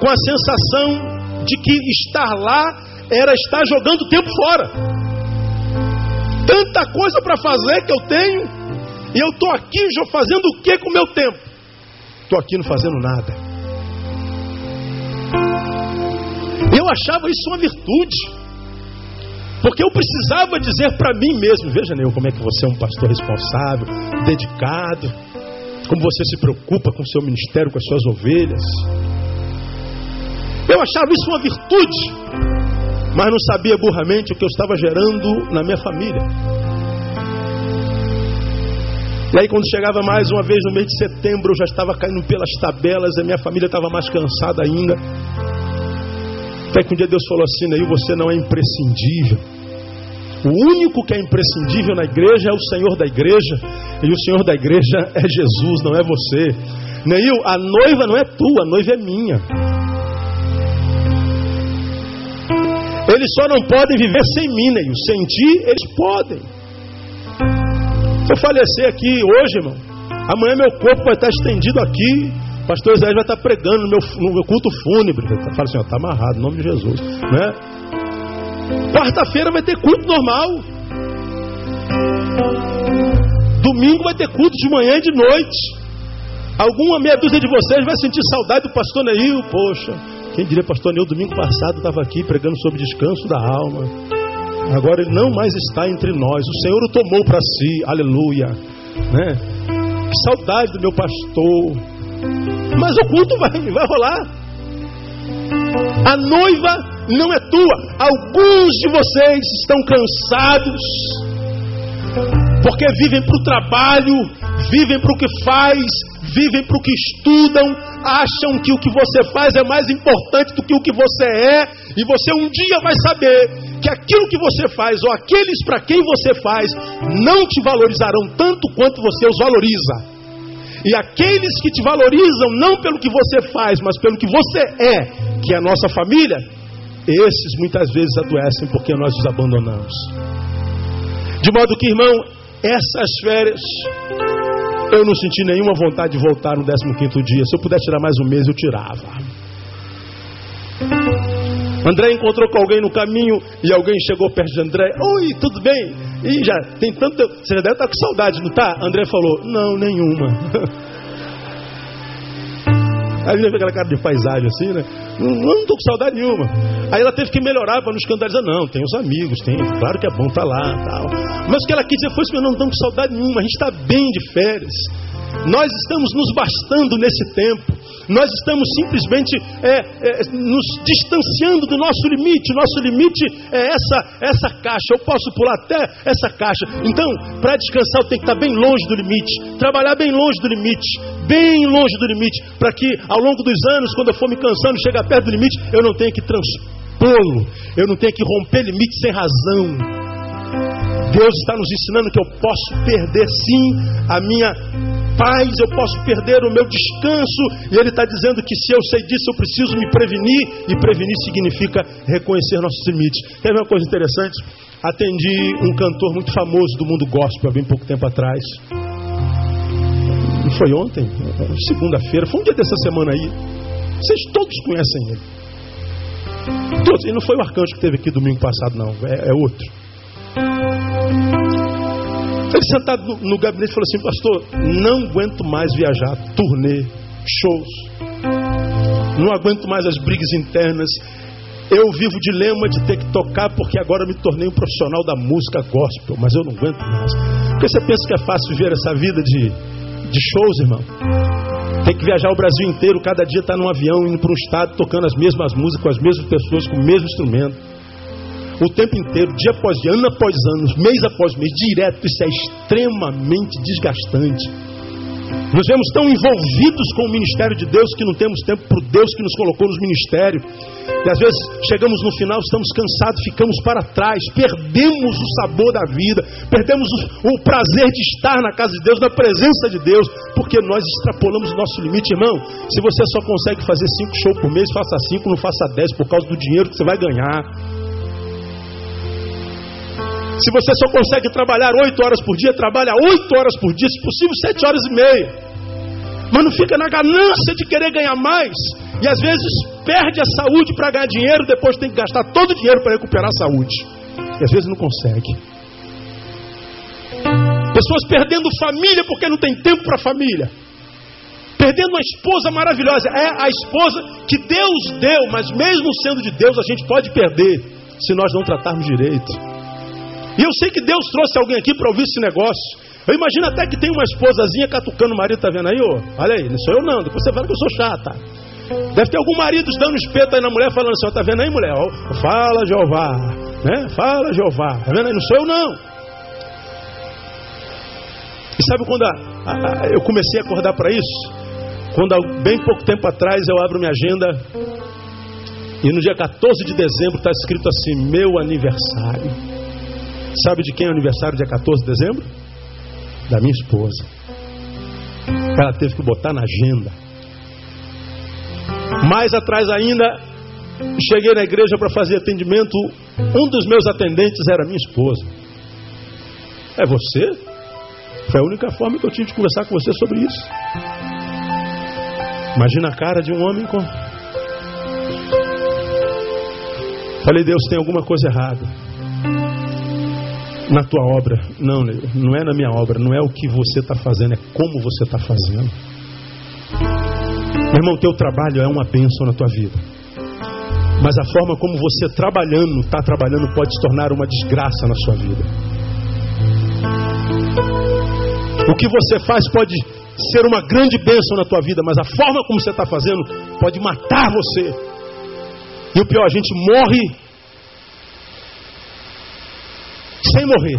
com a sensação de que estar lá era estar jogando o tempo fora tanta coisa para fazer que eu tenho, e eu estou aqui já fazendo o que com o meu tempo? Estou aqui não fazendo nada. Eu achava isso uma virtude. Porque eu precisava dizer para mim mesmo, veja Neil, como é que você é um pastor responsável, dedicado, como você se preocupa com o seu ministério, com as suas ovelhas. Eu achava isso uma virtude mas não sabia burramente o que eu estava gerando na minha família. E aí, quando chegava mais uma vez no mês de setembro, eu já estava caindo pelas tabelas, a minha família estava mais cansada ainda. Até que um dia Deus falou assim: Neil, você não é imprescindível. O único que é imprescindível na igreja é o Senhor da igreja, e o Senhor da igreja é Jesus, não é você. Neil, a noiva não é tua, a noiva é minha. Eles só não podem viver sem mim, Neil. Sem ti, eles podem. Se eu falecer aqui hoje, irmão, amanhã meu corpo vai estar estendido aqui. O pastor Isaías vai estar pregando no meu, no meu culto fúnebre. Fala assim, está amarrado, em nome de Jesus. Né? Quarta-feira vai ter culto normal. Domingo vai ter culto de manhã e de noite. Alguma meia dúzia de vocês vai sentir saudade do pastor Neil. Poxa, quem diria, pastor Neil, domingo passado estava aqui pregando sobre descanso da alma. Agora ele não mais está entre nós. O Senhor o tomou para si. Aleluia. Né? Que saudade do meu pastor. Mas o culto vai, vai rolar. A noiva não é tua. Alguns de vocês estão cansados porque vivem para o trabalho, vivem para o que faz, vivem para o que estudam, acham que o que você faz é mais importante do que o que você é, e você um dia vai saber que aquilo que você faz, ou aqueles para quem você faz, não te valorizarão tanto quanto você os valoriza. E aqueles que te valorizam não pelo que você faz, mas pelo que você é, que é a nossa família, esses muitas vezes adoecem porque nós os abandonamos. De modo que, irmão, essas férias eu não senti nenhuma vontade de voltar no 15 dia. Se eu pudesse tirar mais um mês, eu tirava. André encontrou com alguém no caminho e alguém chegou perto de André. Oi, tudo bem? E já tem tanto. Você já deve estar com saudade, não tá? André falou: Não, nenhuma. <laughs> Aí ele aquela cara de paisagem assim, né? Não, não tô com saudade nenhuma. Aí ela teve que melhorar para não escandalizar. Não, tem os amigos, tem. Claro que é bom estar tá lá tal. Mas o que ela quis dizer foi assim: não estamos com saudade nenhuma. A gente está bem de férias. Nós estamos nos bastando nesse tempo. Nós estamos simplesmente é, é, nos distanciando do nosso limite. Nosso limite é essa, essa caixa. Eu posso pular até essa caixa. Então, para descansar, eu tenho que estar bem longe do limite. Trabalhar bem longe do limite. Bem longe do limite. Para que ao longo dos anos, quando eu for me cansando, chegar perto do limite, eu não tenha que transpô-lo. Eu não tenha que romper limite sem razão. Deus está nos ensinando que eu posso perder sim a minha paz, eu posso perder o meu descanso. E ele está dizendo que se eu sei disso, eu preciso me prevenir. E prevenir significa reconhecer nossos limites. Quer ver uma coisa interessante? Atendi um cantor muito famoso do mundo gospel há bem pouco tempo atrás. Foi ontem? Segunda-feira. Foi um dia dessa semana aí. Vocês todos conhecem ele. Todos. E não foi o arcanjo que teve aqui domingo passado, não. É, é outro. Ele sentado no, no gabinete falou assim: Pastor, não aguento mais viajar, turnê, shows. Não aguento mais as brigas internas. Eu vivo o dilema de ter que tocar porque agora me tornei um profissional da música gospel, mas eu não aguento mais. Porque você pensa que é fácil viver essa vida de, de shows, irmão? Tem que viajar o Brasil inteiro, cada dia está num avião, indo para um estado, tocando as mesmas músicas, com as mesmas pessoas, com o mesmo instrumento o tempo inteiro, dia após dia, ano após ano, mês após mês, direto. Isso é extremamente desgastante. Nos vemos tão envolvidos com o ministério de Deus que não temos tempo para o Deus que nos colocou nos ministérios. E às vezes chegamos no final, estamos cansados, ficamos para trás, perdemos o sabor da vida, perdemos o, o prazer de estar na casa de Deus, na presença de Deus, porque nós extrapolamos o nosso limite, irmão. Se você só consegue fazer cinco shows por mês, faça cinco, não faça dez, por causa do dinheiro que você vai ganhar. Se você só consegue trabalhar oito horas por dia, trabalha oito horas por dia, se possível, sete horas e meia. Mas não fica na ganância de querer ganhar mais. E às vezes perde a saúde para ganhar dinheiro, depois tem que gastar todo o dinheiro para recuperar a saúde. E às vezes não consegue. Pessoas perdendo família porque não tem tempo para família. Perdendo uma esposa maravilhosa. É a esposa que Deus deu, mas mesmo sendo de Deus, a gente pode perder se nós não tratarmos direito. E eu sei que Deus trouxe alguém aqui para ouvir esse negócio. Eu imagino até que tem uma esposazinha catucando o marido, tá vendo aí, ô? Olha aí, não sou eu não, depois você fala que eu sou chata. Deve ter algum marido dando espeto aí na mulher, falando assim, ó, tá vendo aí, mulher? Fala, Jeová, né? Fala, Jeová, tá vendo aí? Não sou eu não. E sabe quando a, a, a, eu comecei a acordar para isso? Quando há bem pouco tempo atrás eu abro minha agenda e no dia 14 de dezembro está escrito assim: meu aniversário. Sabe de quem é o aniversário dia 14 de dezembro? Da minha esposa. Ela teve que botar na agenda. Mais atrás ainda, cheguei na igreja para fazer atendimento. Um dos meus atendentes era minha esposa. É você? Foi a única forma que eu tive de conversar com você sobre isso. Imagina a cara de um homem com. Falei, Deus, tem alguma coisa errada na tua obra. Não, não é na minha obra, não é o que você está fazendo, é como você está fazendo. Meu irmão, teu trabalho é uma bênção na tua vida. Mas a forma como você trabalhando, está trabalhando, pode se tornar uma desgraça na sua vida. O que você faz pode ser uma grande bênção na tua vida, mas a forma como você está fazendo pode matar você. E o pior, a gente morre sem morrer.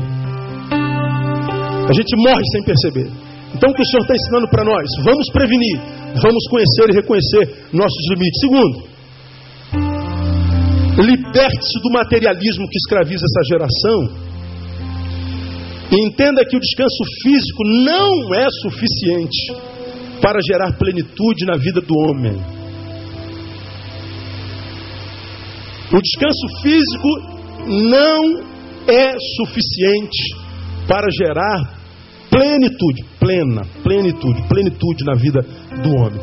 A gente morre sem perceber. Então o que o Senhor está ensinando para nós? Vamos prevenir, vamos conhecer e reconhecer nossos limites. Segundo, liberte-se do materialismo que escraviza essa geração. E entenda que o descanso físico não é suficiente para gerar plenitude na vida do homem. O descanso físico não é suficiente para gerar plenitude, plena, plenitude, plenitude na vida do homem.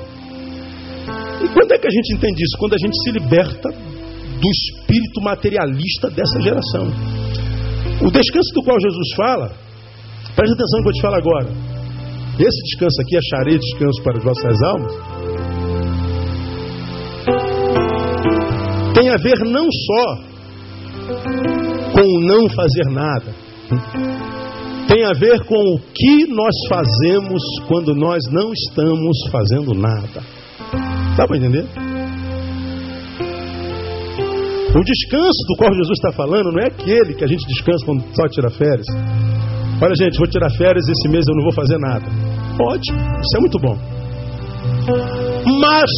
E quando é que a gente entende isso? Quando a gente se liberta do espírito materialista dessa geração. O descanso do qual Jesus fala, preste atenção no que eu te falar agora. Esse descanso aqui, acharei descanso para as vossas almas, tem a ver não só com o não fazer nada, tem a ver com o que nós fazemos quando nós não estamos fazendo nada. Dá para entender? O descanso do qual Jesus está falando não é aquele que a gente descansa quando só tira férias. Olha, gente, vou tirar férias esse mês eu não vou fazer nada. Ótimo, isso é muito bom. Mas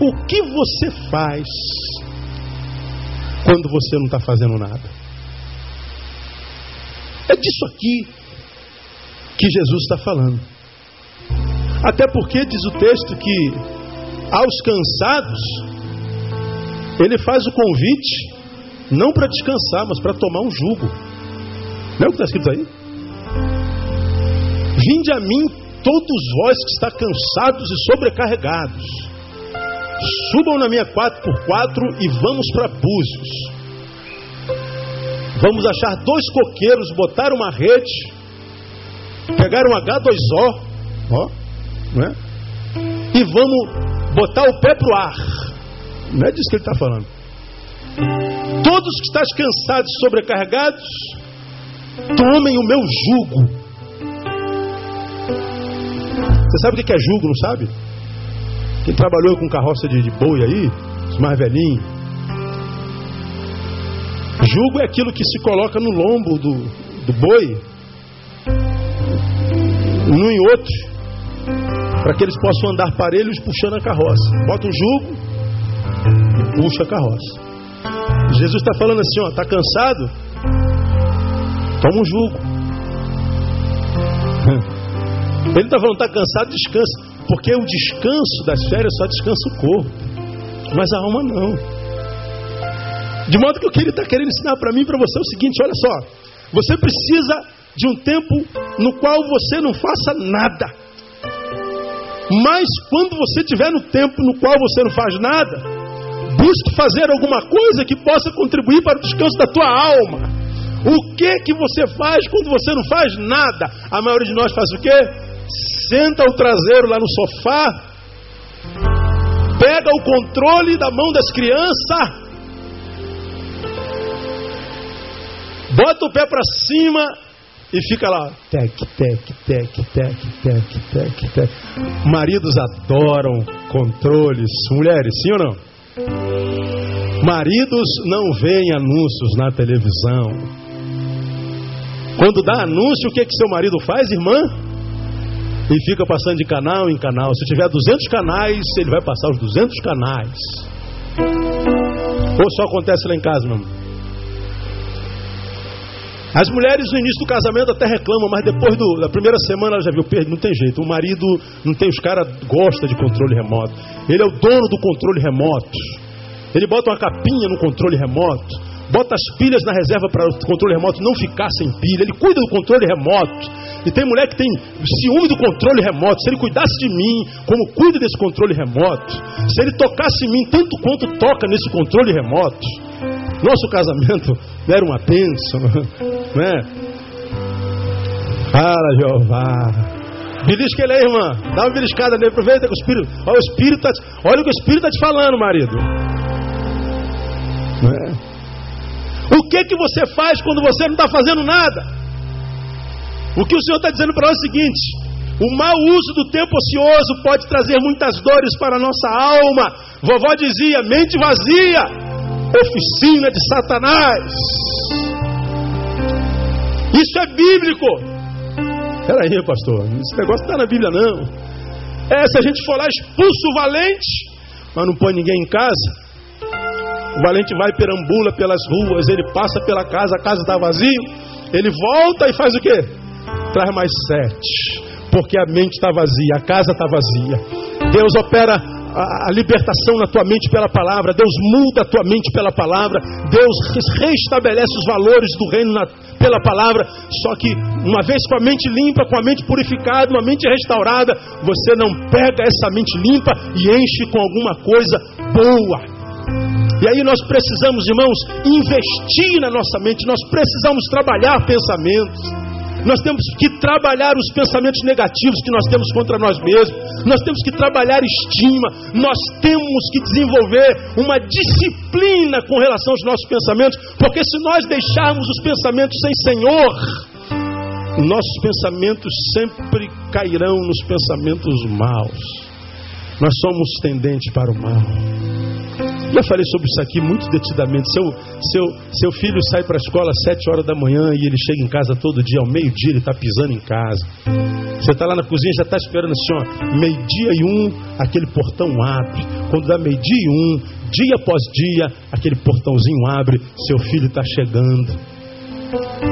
o que você faz quando você não está fazendo nada? É disso aqui que Jesus está falando. Até porque diz o texto que aos cansados ele faz o convite não para descansar, mas para tomar um jugo. Não é o que está escrito aí? Vinde a mim, todos vós que está cansados e sobrecarregados. Subam na minha 4x4 e vamos para Búzios. Vamos achar dois coqueiros, botar uma rede, pegar um H2O, ó, né? E vamos botar o pé pro ar. Não é disso que ele está falando. Todos que estás cansados e sobrecarregados, tomem o meu jugo. Você sabe o que é jugo, não sabe? Quem trabalhou com carroça de, de boi aí, os mais velhinhos. Jugo é aquilo que se coloca no lombo do, do boi, num e outro, para que eles possam andar parelhos puxando a carroça. Bota um jugo, puxa a carroça. Jesus está falando assim, ó, está cansado? Toma um jugo. <laughs> Ele está falando, está cansado, descansa. Porque o descanso das férias só descansa o corpo. Mas a alma não. De modo que o que ele está querendo ensinar para mim e para você é o seguinte: olha só. Você precisa de um tempo no qual você não faça nada. Mas quando você tiver no tempo no qual você não faz nada, Busque fazer alguma coisa que possa contribuir para o descanso da tua alma. O que que você faz quando você não faz nada? A maioria de nós faz o quê? Senta o traseiro lá no sofá, pega o controle da mão das crianças, bota o pé para cima e fica lá, tec, tec, tec, tec, tec, tec, tec. Maridos adoram controles, mulheres, sim ou não? Maridos não veem anúncios na televisão. Quando dá anúncio, o que, é que seu marido faz, irmã? E fica passando de canal em canal. Se tiver 200 canais, ele vai passar os 200 canais. Ou só acontece lá em casa, meu irmão? As mulheres no início do casamento até reclamam, mas depois do, da primeira semana ela já viu, não tem jeito. O marido não tem, os caras gosta de controle remoto. Ele é o dono do controle remoto. Ele bota uma capinha no controle remoto, bota as pilhas na reserva para o controle remoto não ficar sem pilha. Ele cuida do controle remoto. E tem mulher que tem ciúme do controle remoto. Se ele cuidasse de mim, como cuida desse controle remoto, se ele tocasse em mim tanto quanto toca nesse controle remoto, nosso casamento <laughs> era uma bênção, <laughs> né? Fala, Jeová. Belisca ele aí, irmã. Dá uma beliscada nele. Aproveita que o Espírito. Olha o, Espírito tá, olha o que o Espírito está te falando, marido. É? O que que você faz quando você não está fazendo nada? O que o Senhor está dizendo para nós é o seguinte: o mau uso do tempo ocioso pode trazer muitas dores para a nossa alma. Vovó dizia: mente vazia oficina de Satanás. Isso é bíblico. Peraí, pastor, esse negócio não está na Bíblia, não. É, se a gente for lá, expulsa o valente, mas não põe ninguém em casa. O valente vai perambula pelas ruas, ele passa pela casa, a casa está vazia. Ele volta e faz o quê? Traz mais sete. Porque a mente está vazia, a casa está vazia. Deus opera a, libertação na tua mente pela palavra, Deus muda a tua mente pela palavra, Deus restabelece os valores do reino na, pela palavra. Só que uma vez com a mente limpa, com a mente purificada, uma mente restaurada, você não pega essa mente limpa e enche com alguma coisa boa. E aí nós precisamos, irmãos, investir na nossa mente, nós precisamos trabalhar pensamentos. Nós temos que trabalhar os pensamentos negativos que nós temos contra nós mesmos. Nós temos que trabalhar estima. Nós temos que desenvolver uma disciplina com relação aos nossos pensamentos. Porque se nós deixarmos os pensamentos sem Senhor, nossos pensamentos sempre cairão nos pensamentos maus. Nós somos tendentes para o mal. Já falei sobre isso aqui muito detidamente. Seu, seu, seu filho sai para a escola às sete horas da manhã e ele chega em casa todo dia, ao meio-dia ele está pisando em casa. Você está lá na cozinha já está esperando assim, ó, meio-dia e um, aquele portão abre. Quando dá meio-dia e um, dia após dia, aquele portãozinho abre, seu filho está chegando.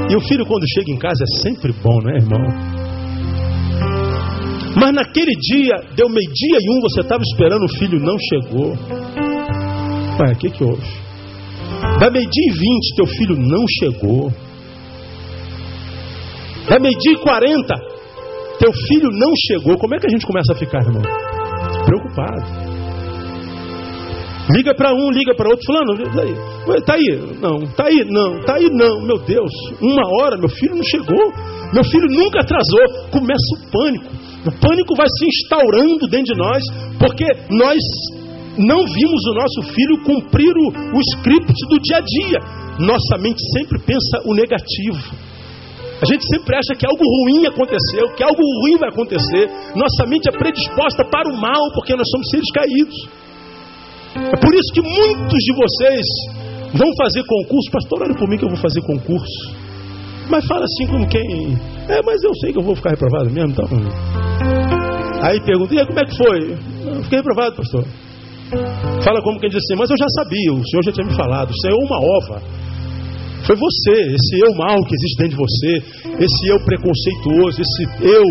E o filho, quando chega em casa, é sempre bom, não é, irmão? Mas naquele dia, deu meio-dia e um, você estava esperando, o filho não chegou. Pai, o que, que houve? Da meio-dia e vinte, teu filho não chegou. Da meio-dia e quarenta, teu filho não chegou. Como é que a gente começa a ficar, irmão? Preocupado. Liga para um, liga para outro, falando, tá aí, tá aí, não, tá aí, não, tá aí, não, meu Deus, uma hora, meu filho não chegou, meu filho nunca atrasou, começa o pânico, o pânico vai se instaurando dentro de nós, porque nós não vimos o nosso filho cumprir o, o script do dia a dia. Nossa mente sempre pensa o negativo. A gente sempre acha que algo ruim aconteceu, que algo ruim vai acontecer. Nossa mente é predisposta para o mal, porque nós somos seres caídos. É por isso que muitos de vocês vão fazer concurso. Pastor, olha por mim que eu vou fazer concurso. Mas fala assim como quem. É, mas eu sei que eu vou ficar reprovado mesmo. Então... Aí pergunta, e aí, como é que foi? Eu fiquei reprovado, pastor. Fala como quem diz assim, mas eu já sabia, o Senhor já tinha me falado, isso é uma ova. Foi você, esse eu mal que existe dentro de você, esse eu preconceituoso, esse eu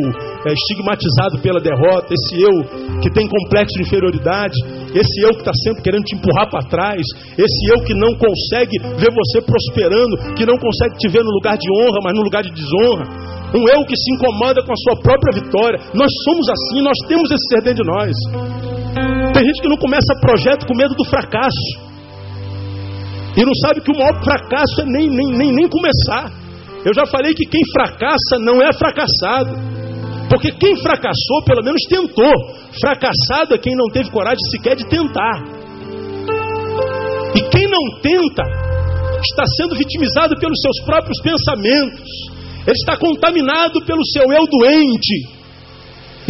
é, estigmatizado pela derrota, esse eu que tem complexo de inferioridade, esse eu que está sempre querendo te empurrar para trás, esse eu que não consegue ver você prosperando, que não consegue te ver no lugar de honra, mas no lugar de desonra. Um eu que se incomoda com a sua própria vitória. Nós somos assim, nós temos esse ser dentro de nós. Tem gente que não começa projeto com medo do fracasso. E não sabe que o maior fracasso é nem, nem, nem, nem começar. Eu já falei que quem fracassa não é fracassado. Porque quem fracassou, pelo menos tentou. Fracassado é quem não teve coragem sequer de tentar. E quem não tenta, está sendo vitimizado pelos seus próprios pensamentos. Ele está contaminado pelo seu eu doente.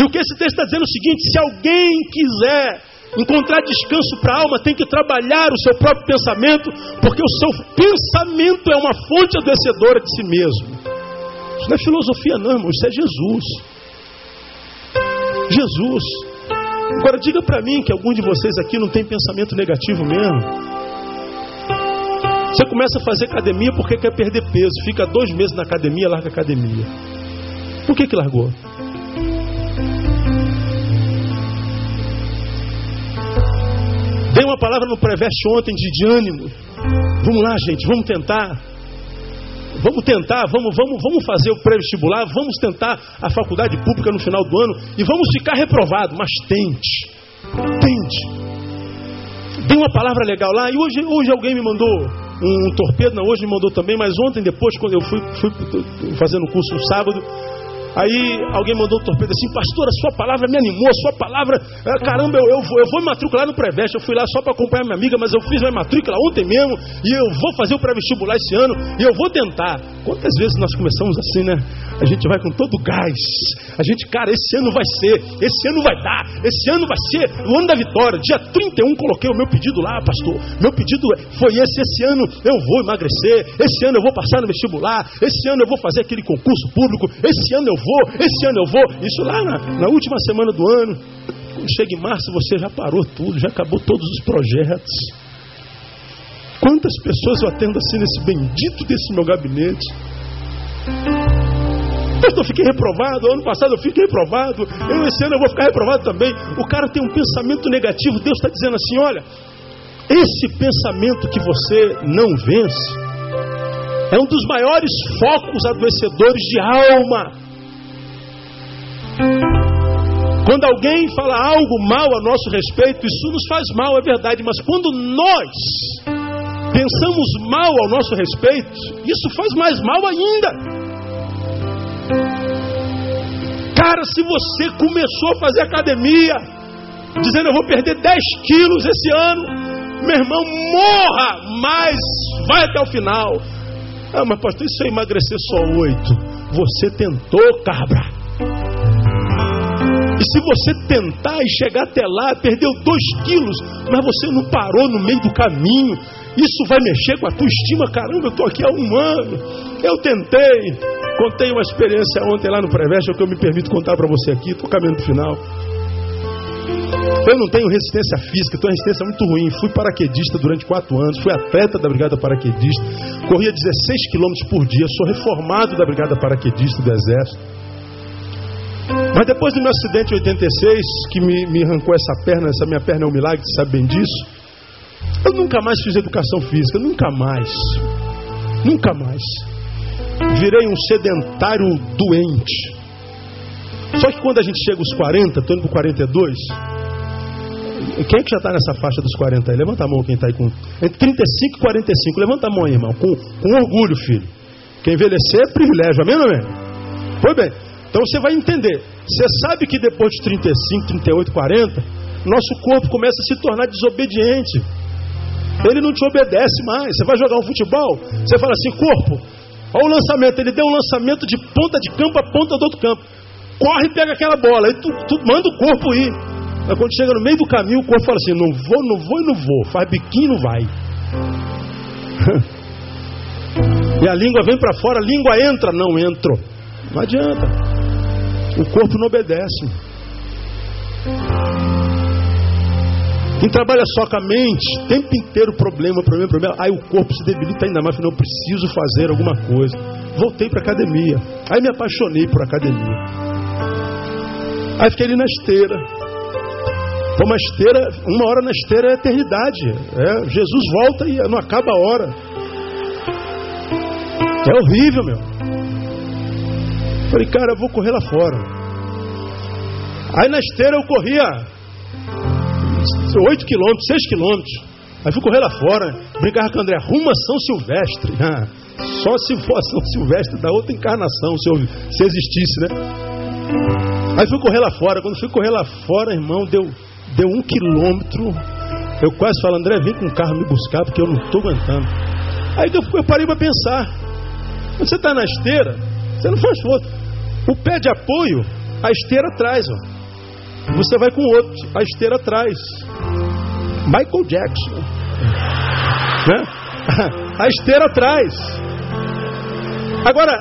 E o que esse texto está dizendo é o seguinte: se alguém quiser encontrar descanso para a alma, tem que trabalhar o seu próprio pensamento, porque o seu pensamento é uma fonte adoecedora de si mesmo. Isso não é filosofia, não, irmão, isso é Jesus. Jesus. Agora diga para mim que algum de vocês aqui não tem pensamento negativo mesmo. Você começa a fazer academia porque quer perder peso, fica dois meses na academia, larga a academia. Por que que largou? Dei uma palavra no pré-veste ontem de, de ânimo. Vamos lá, gente, vamos tentar. Vamos tentar, vamos, vamos, vamos fazer o pré-vestibular, vamos tentar a faculdade pública no final do ano e vamos ficar reprovado, mas tente. Tente. Dei uma palavra legal lá e hoje, hoje alguém me mandou um torpedo, não, hoje me mandou também, mas ontem depois, quando eu fui, fui fazendo o curso no sábado, Aí alguém mandou o torpedo assim, pastor, a sua palavra me animou, a sua palavra, ah, caramba, eu, eu, vou, eu vou me matricular no pré-veste. Eu fui lá só para acompanhar minha amiga, mas eu fiz minha matrícula ontem mesmo, e eu vou fazer o pré-vestibular esse ano, e eu vou tentar. Quantas vezes nós começamos assim, né? A gente vai com todo gás. A gente, cara, esse ano vai ser, esse ano vai dar, esse ano vai ser o ano da vitória. Dia 31 coloquei o meu pedido lá, pastor. Meu pedido foi esse, esse ano eu vou emagrecer, esse ano eu vou passar no vestibular, esse ano eu vou fazer aquele concurso público, esse ano eu vou, esse ano eu vou. Isso lá na, na última semana do ano. Quando chega em março, você já parou tudo, já acabou todos os projetos. Quantas pessoas eu atendo assim nesse bendito desse meu gabinete? Eu fiquei reprovado, ano passado eu fiquei reprovado, eu esse ano eu vou ficar reprovado também. O cara tem um pensamento negativo, Deus está dizendo assim: olha, esse pensamento que você não vence é um dos maiores focos adoecedores de alma. Quando alguém fala algo mal a nosso respeito, isso nos faz mal, é verdade, mas quando nós pensamos mal ao nosso respeito, isso faz mais mal ainda. Cara, se você começou a fazer academia, dizendo eu vou perder 10 quilos esse ano, meu irmão, morra, mas vai até o final. Ah, mas pastor, isso é emagrecer só oito. Você tentou, cabra. E se você tentar e chegar até lá, perdeu dois quilos, mas você não parou no meio do caminho, isso vai mexer com a tua estima. Caramba, eu estou aqui há um ano. Eu tentei. Contei uma experiência ontem lá no Preveste, é o que eu me permito contar para você aqui. Estou caminhando para o final. Eu não tenho resistência física, tenho resistência muito ruim. Fui paraquedista durante quatro anos, fui atleta da Brigada Paraquedista, corria 16 quilômetros por dia, sou reformado da Brigada Paraquedista do Exército. Mas depois do meu acidente em 86, que me, me arrancou essa perna, essa minha perna é um milagre, você sabe bem disso. Eu nunca mais fiz educação física, nunca mais. Nunca mais. Virei um sedentário doente. Só que quando a gente chega aos 40, estou indo para 42, quem é que já está nessa faixa dos 40 aí? Levanta a mão quem está aí com. Entre 35 e 45. Levanta a mão aí, irmão. Com, com orgulho, filho. Quem envelhecer é privilégio. Amém amém? Pois bem. Então você vai entender. Você sabe que depois de 35, 38, 40, nosso corpo começa a se tornar desobediente. Ele não te obedece mais. Você vai jogar um futebol, você fala assim, corpo, olha o lançamento. Ele deu um lançamento de ponta de campo a ponta do outro campo. Corre e pega aquela bola. Aí tu, tu manda o corpo ir. Mas quando chega no meio do caminho, o corpo fala assim: não vou, não vou e não vou. Faz biquinho não vai. <laughs> e a língua vem para fora, a língua entra, não entro. Não adianta. O corpo não obedece. Quem trabalha só com a mente, tempo inteiro problema, problema, problema. Aí o corpo se debilita ainda mais. Falei, não, preciso fazer alguma coisa. Voltei para academia. Aí me apaixonei por academia. Aí fiquei ali na esteira. Pô, uma esteira, uma hora na esteira é eternidade. É, Jesus volta e não acaba a hora. É horrível, meu. Falei, cara, eu vou correr lá fora. Aí na esteira eu corria 8 quilômetros, 6 quilômetros. Aí fui correr lá fora, brincava com o André, rumo a São Silvestre. <laughs> Ah, só se for São Silvestre da outra encarnação, se, se existisse, né? Aí fui correr lá fora. Quando fui correr lá fora, irmão, deu, deu um quilômetro. Eu quase falo, André, vem com o carro me buscar, porque eu não estou aguentando. Aí eu, eu parei para pensar. Quando você está na esteira, você não faz força. O pé de apoio, a esteira atrás, ó. Você vai com outro, a esteira atrás. Michael Jackson. Né? <laughs> A esteira atrás. Agora,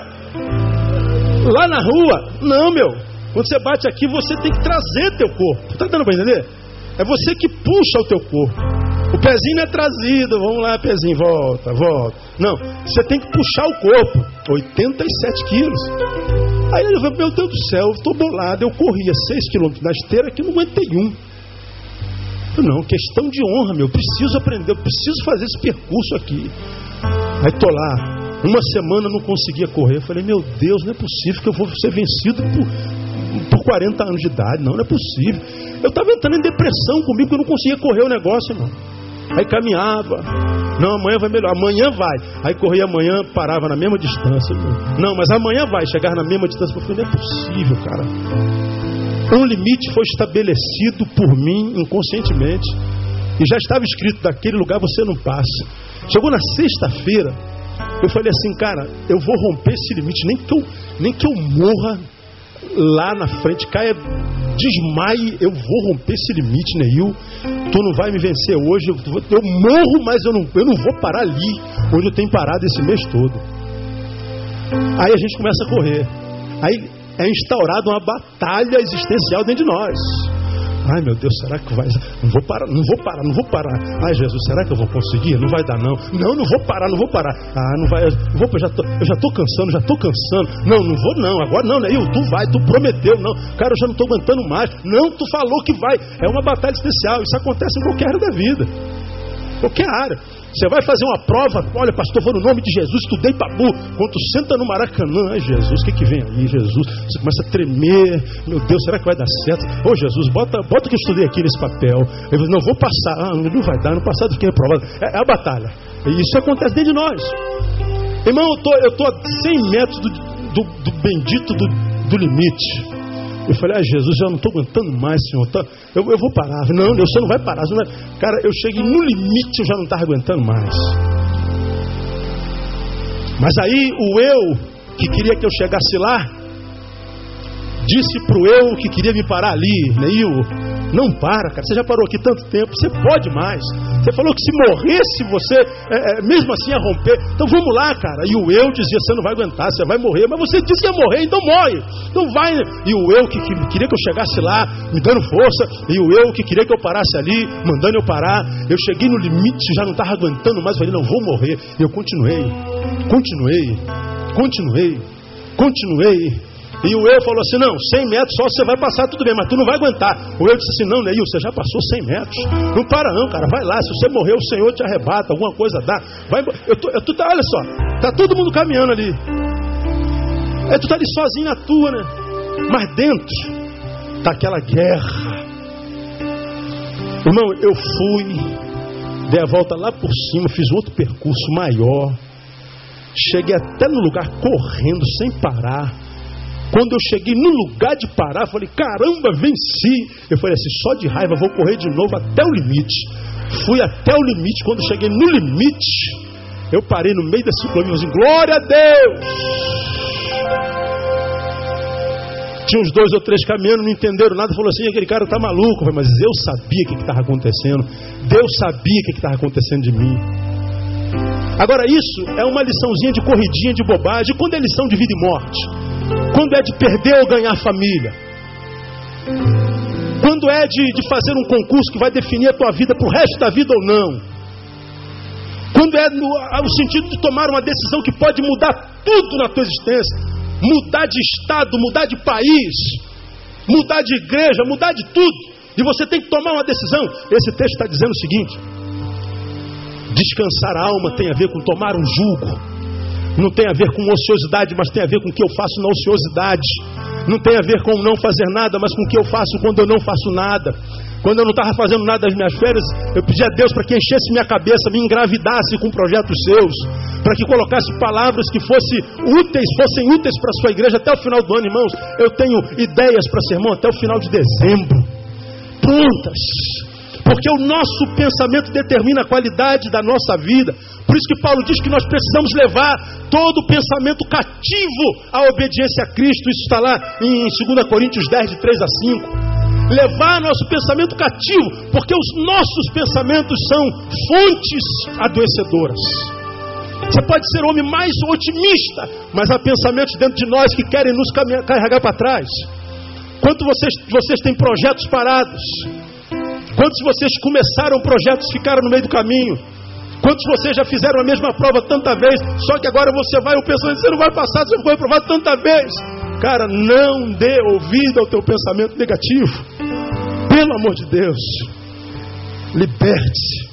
lá na rua, não, meu. Quando você bate aqui, você tem que trazer teu corpo. Tá dando para entender? É você que puxa o teu corpo. O pezinho não é trazido. Vamos lá, pezinho, volta, volta. Não, você tem que puxar o corpo. 87 quilos. Aí ele falou, meu Deus do céu, estou bolado. Eu corria 6 quilômetros na esteira que não aguentei um. Eu, não, questão de honra, meu. Eu preciso aprender, eu preciso fazer esse percurso aqui. Aí estou lá. Uma semana não conseguia correr. Eu falei, meu Deus, não é possível que eu vou ser vencido por, por 40 anos de idade. Não, não é possível. Eu estava entrando em depressão comigo, porque eu não conseguia correr o negócio, irmão. Aí caminhava. Não, amanhã vai melhor. Amanhã vai. Aí corria amanhã, parava na mesma distância. Não, mas amanhã vai chegar na mesma distância. Eu falei, não é possível, cara. Um limite foi estabelecido por mim inconscientemente. E já estava escrito: daquele lugar você não passa. Chegou na sexta-feira, eu falei assim, cara, eu vou romper esse limite, nem que eu, nem que eu morra lá na frente, caia, desmaie, eu vou romper esse limite, Neil. Tu não vai me vencer hoje, eu, eu morro, mas eu não, eu não vou parar ali, onde eu tenho parado esse mês todo. Aí a gente começa a correr. Aí é instaurada uma batalha existencial dentro de nós. Ai meu Deus, será que vai? Não vou parar, não vou parar, não vou parar. Ai Jesus, será que eu vou conseguir? Não vai dar não. Não, não vou parar, não vou parar. Ah, não vai. Vou, eu já tô, eu já tô cansando, já tô cansando. Não, não vou não. Agora não, Neil, tu vai, tu prometeu, não. Cara, eu já não estou aguentando mais. Não, tu falou que vai. É uma batalha especial. Isso acontece em qualquer área da vida. Qualquer área. Você vai fazer uma prova, olha, pastor, vou no nome de Jesus, estudei babu. Quando senta no Maracanã, ai Jesus, o que, que vem aí, Jesus? Você começa a tremer, meu Deus, será que vai dar certo? Ô Jesus, bota, bota o que eu estudei aqui nesse papel. Eu não vou passar, ah, não vai dar, no passado fiquei aprovado. É, é a batalha. E isso acontece dentro de nós. Irmão, eu tô, eu tô a 100 metros do, do, do bendito do, do limite. Eu falei, ah, Jesus, eu não estou aguentando mais, Senhor. Tá, eu, eu vou parar. Não, Deus, você não vai parar. Não vai... Cara, eu cheguei no limite, eu já não estava aguentando mais. Mas aí o eu, que queria que eu chegasse lá, disse pro eu que queria me parar ali, Neil, não para, cara, você já parou aqui tanto tempo, você pode mais. Você falou que se morresse você, é, é, mesmo assim ia romper. Então vamos lá, cara. E o eu dizia, você não vai aguentar, você vai morrer. Mas você disse que ia morrer, então morre. Então vai. E o eu que, que queria que eu chegasse lá, me dando força. E o eu que queria que eu parasse ali, mandando eu parar. Eu cheguei no limite, já não estava aguentando mais. Eu falei, não, vou morrer. E eu continuei, continuei, continuei, continuei. E o eu falou assim: não, 100 metros só você vai passar, tudo bem, mas tu não vai aguentar. O eu disse assim: não, Neil, você já passou 100 metros. Não para, não, cara, vai lá. Se você morrer, o Senhor te arrebata, alguma coisa dá. Vai, eu tô, eu, tu tá, olha só, tá todo mundo caminhando ali. É, tu tá ali sozinho na tua, né? Mas dentro tá aquela guerra. Irmão, eu fui, dei a volta lá por cima, fiz outro percurso maior. Cheguei até no lugar correndo, sem parar. Quando eu cheguei no lugar de parar, falei: caramba, venci. Eu falei assim: só de raiva, vou correr de novo até o limite. Fui até o limite. Quando cheguei no limite, eu parei no meio da ciclovia e falei assim: glória a Deus. Tinha uns dois ou três caminhando, não entenderam nada, falou assim: aquele cara está maluco. Eu falei, mas eu sabia o que estava acontecendo. Deus sabia o que estava acontecendo de mim. Agora, isso é uma liçãozinha de corridinha de bobagem. Quando é lição de vida e morte? Quando é de perder ou ganhar família? Quando é de, de fazer um concurso que vai definir a tua vida para o resto da vida ou não? Quando é no, no sentido de tomar uma decisão que pode mudar tudo na tua existência? Mudar de estado, mudar de país, mudar de igreja, mudar de tudo. E você tem que tomar uma decisão. Esse texto está dizendo o seguinte: descansar a alma tem a ver com tomar um jugo não tem a ver com ociosidade, mas tem a ver com o que eu faço na ociosidade. Não tem a ver com não fazer nada, mas com o que eu faço quando eu não faço nada. Quando eu não estava fazendo nada das minhas férias, eu pedi a Deus para que enchesse minha cabeça, me engravidasse com projetos seus, para que colocasse palavras que fossem úteis, fossem úteis para a sua igreja até o final do ano, irmãos. Eu tenho ideias para sermão até o final de dezembro. Prontas porque o nosso pensamento determina a qualidade da nossa vida. Por isso que Paulo diz que nós precisamos levar todo o pensamento cativo à obediência a Cristo. Isso está lá em 2 Coríntios 10, de 3 a 5. Levar nosso pensamento cativo, porque os nossos pensamentos são fontes adoecedoras. Você pode ser o homem mais otimista, mas há pensamentos dentro de nós que querem nos carregar para trás. Quanto vocês, vocês têm projetos parados? Quantos de vocês começaram projetos e ficaram no meio do caminho? Quantos de vocês já fizeram a mesma prova tanta vez, só que agora você vai, o pensamento, você não vai passar, você foi aprovado tanta vez. Cara, não dê ouvido ao teu pensamento negativo. Pelo amor de Deus, liberte-se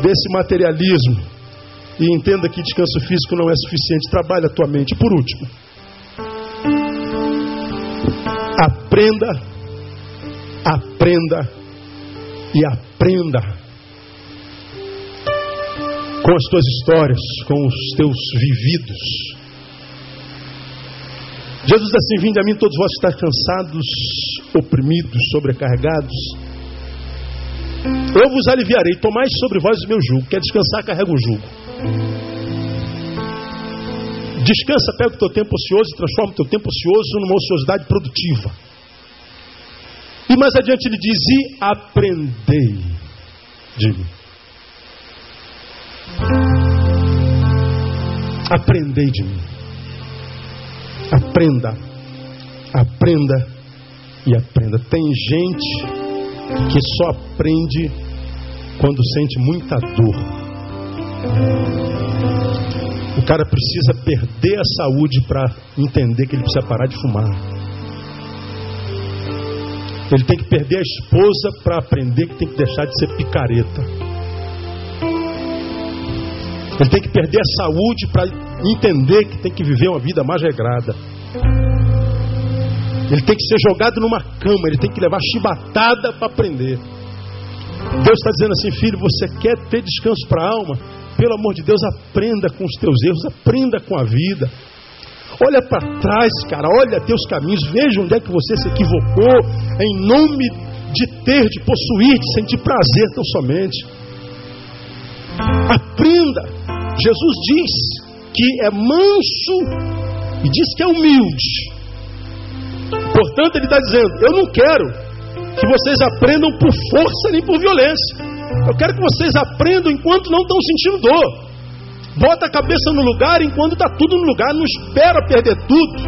desse materialismo e entenda que descanso físico não é suficiente. Trabalhe a tua mente. Por último, aprenda, aprenda e aprenda com as tuas histórias, com os teus vividos. Jesus assim: Vinde a mim, todos vós que estáis cansados, oprimidos, sobrecarregados. Eu vos aliviarei. Tomai sobre vós o meu jugo. Quer descansar, carrega o jugo. Descansa, pega o teu tempo ocioso e transforma o teu tempo ocioso numa ociosidade produtiva. E mais adiante ele diz: E aprendei de mim. Aprendei de mim. Aprenda, aprenda e aprenda. Tem gente que só aprende quando sente muita dor. O cara precisa perder a saúde para entender que ele precisa parar de fumar. Ele tem que perder a esposa para aprender que tem que deixar de ser picareta. Ele tem que perder a saúde para entender que tem que viver uma vida mais regrada. Ele tem que ser jogado numa cama, ele tem que levar chibatada para aprender. Deus está dizendo assim, filho, você quer ter descanso para a alma? Pelo amor de Deus, aprenda com os teus erros, aprenda com a vida. Olha para trás, cara, olha teus caminhos, veja onde é que você se equivocou, em nome de ter, de possuir, de sentir prazer tão somente. Aprenda. Jesus diz que é manso e diz que é humilde. Portanto, ele está dizendo: Eu não quero que vocês aprendam por força nem por violência. Eu quero que vocês aprendam enquanto não estão sentindo dor. Bota a cabeça no lugar enquanto está tudo no lugar. Não espera perder tudo,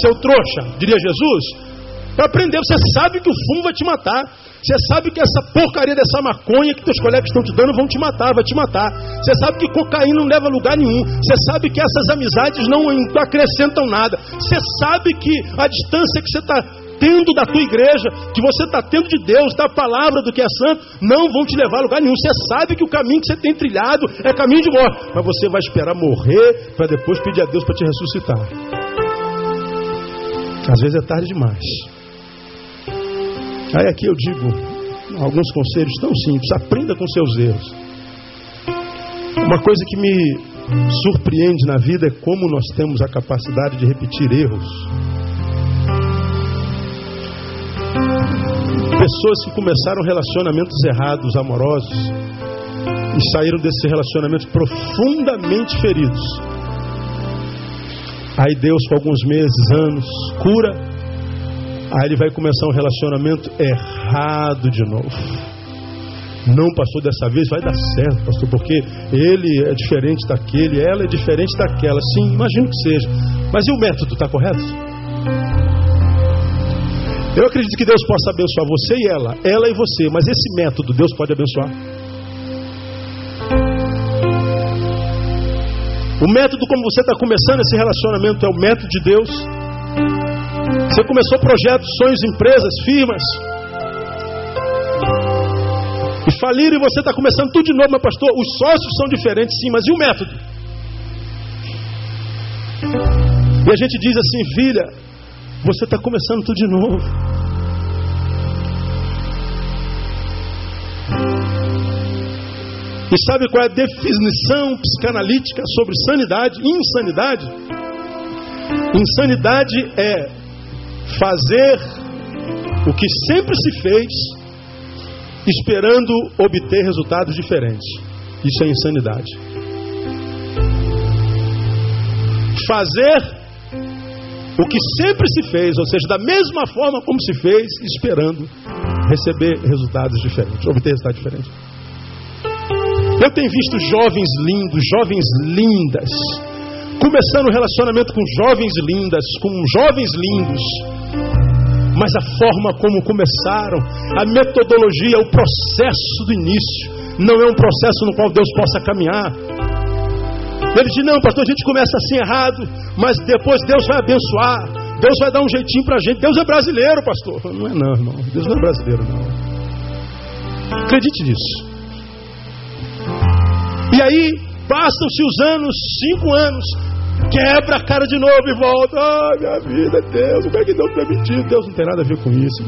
seu trouxa, diria Jesus. Para aprender, você sabe que o fumo vai te matar. Você sabe que essa porcaria dessa maconha que teus colegas estão te dando vão te matar, vai te matar. Você sabe que cocaína não leva a lugar nenhum. Você sabe que essas amizades não acrescentam nada. Você sabe que a distância que você está tendo da tua igreja, que você está tendo de Deus, da palavra do que é santo, não vão te levar a lugar nenhum. Você sabe que o caminho que você tem trilhado é caminho de morte, mas você vai esperar morrer para depois pedir a Deus para te ressuscitar. Às vezes é tarde demais. Aí aqui eu digo alguns conselhos tão simples. Aprenda com seus erros. Uma coisa que me surpreende na vida é como nós temos a capacidade de repetir erros. Pessoas que começaram relacionamentos errados, amorosos, e saíram desses relacionamentos profundamente feridos. Aí Deus, com alguns meses, anos, cura Aí ele vai começar um relacionamento errado de novo. Não, pastor, dessa vez vai dar certo, pastor, porque ele é diferente daquele, ela é diferente daquela. Sim, imagino que seja. Mas e o método está correto? Eu acredito que Deus possa abençoar você e ela, ela e você, mas esse método Deus pode abençoar. O método como você está começando esse relacionamento é o método de Deus. Você começou projetos, sonhos, empresas, firmas. E faliram e você está começando tudo de novo, meu pastor. Os sócios são diferentes, sim, mas e o método? E a gente diz assim, filha, você está começando tudo de novo. E sabe qual é a definição psicanalítica sobre sanidade? Insanidade? Insanidade é fazer o que sempre se fez, esperando obter resultados diferentes. Isso é insanidade. Fazer o que sempre se fez, ou seja, da mesma forma como se fez, esperando receber resultados diferentes, obter resultados diferentes. Eu tenho visto jovens lindos, jovens lindas, começando um relacionamento com jovens lindas, com jovens lindos, mas a forma como começaram, a metodologia, o processo do início, não é um processo no qual Deus possa caminhar. Ele diz: Não, pastor, a gente começa assim errado, mas depois Deus vai abençoar, Deus vai dar um jeitinho para a gente. Deus é brasileiro, pastor. Não é, não, irmão. Deus não é brasileiro, não. Acredite nisso. E aí, passam-se os anos, cinco anos, Quebra a cara de novo e volta. Ai, minha vida, Deus, como é que Deus permitiu? Deus não tem nada a ver com isso.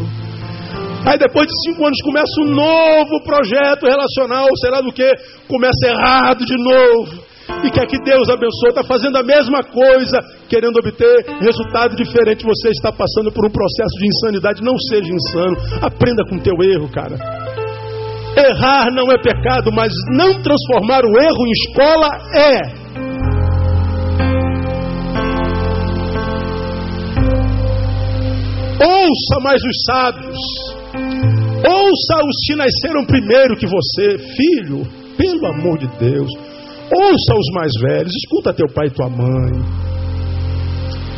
Aí depois de cinco anos começa um novo projeto relacional, sei lá do que, começa errado de novo. E quer que Deus abençoe, está fazendo a mesma coisa, querendo obter resultado diferente. Você está passando por um processo de insanidade. Não seja insano. Aprenda com o teu erro, cara. Errar não é pecado, mas não transformar o erro em escola é. Ouça mais os sábios. Ouça os que nasceram primeiro que você, filho, pelo amor de Deus. Ouça os mais velhos, escuta teu pai e tua mãe.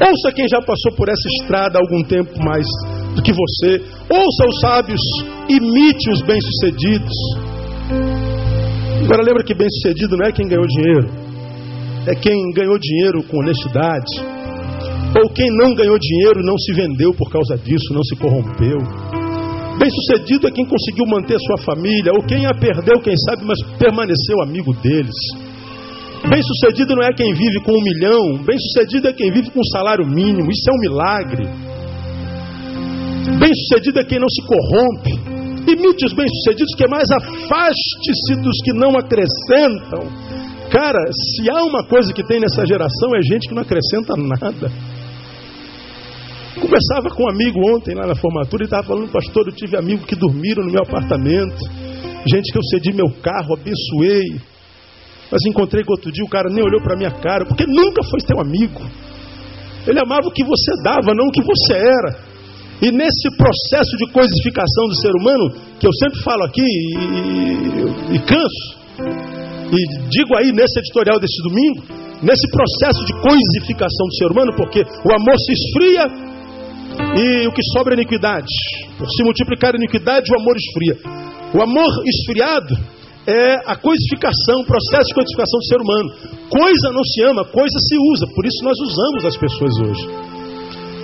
Ouça quem já passou por essa estrada algum tempo mais do que você. Ouça os sábios, imite os bem-sucedidos. Agora lembra que bem-sucedido não é quem ganhou dinheiro, é quem ganhou dinheiro com honestidade ou quem não ganhou dinheiro não se vendeu por causa disso, não se corrompeu. Bem-sucedido é quem conseguiu manter sua família, ou quem a perdeu, quem sabe, mas permaneceu amigo deles. Bem-sucedido não é quem vive com um milhão, bem-sucedido é quem vive com um salário mínimo. Isso é um milagre. Bem-sucedido é quem não se corrompe. Imite os bem-sucedidos, que mais afaste-se dos que não acrescentam. Cara, se há uma coisa que tem nessa geração, é gente que não acrescenta nada. Conversava com um amigo ontem lá na formatura e estava falando, pastor, eu tive amigos que dormiram no meu apartamento, gente que eu cedi meu carro, abençoei. Mas encontrei que outro dia o cara nem olhou para minha cara, porque nunca foi teu amigo. Ele amava o que você dava, não o que você era. E nesse processo de coisificação do ser humano, que eu sempre falo aqui e, e, e canso, e digo aí nesse editorial desse domingo, nesse processo de coisificação do ser humano, porque o amor se esfria e o que sobra é iniquidade. Por se multiplicar a iniquidade, o amor esfria. O amor esfriado é a coisificação, o processo de coisificação do ser humano. Coisa não se ama, coisa se usa. Por isso nós usamos as pessoas hoje.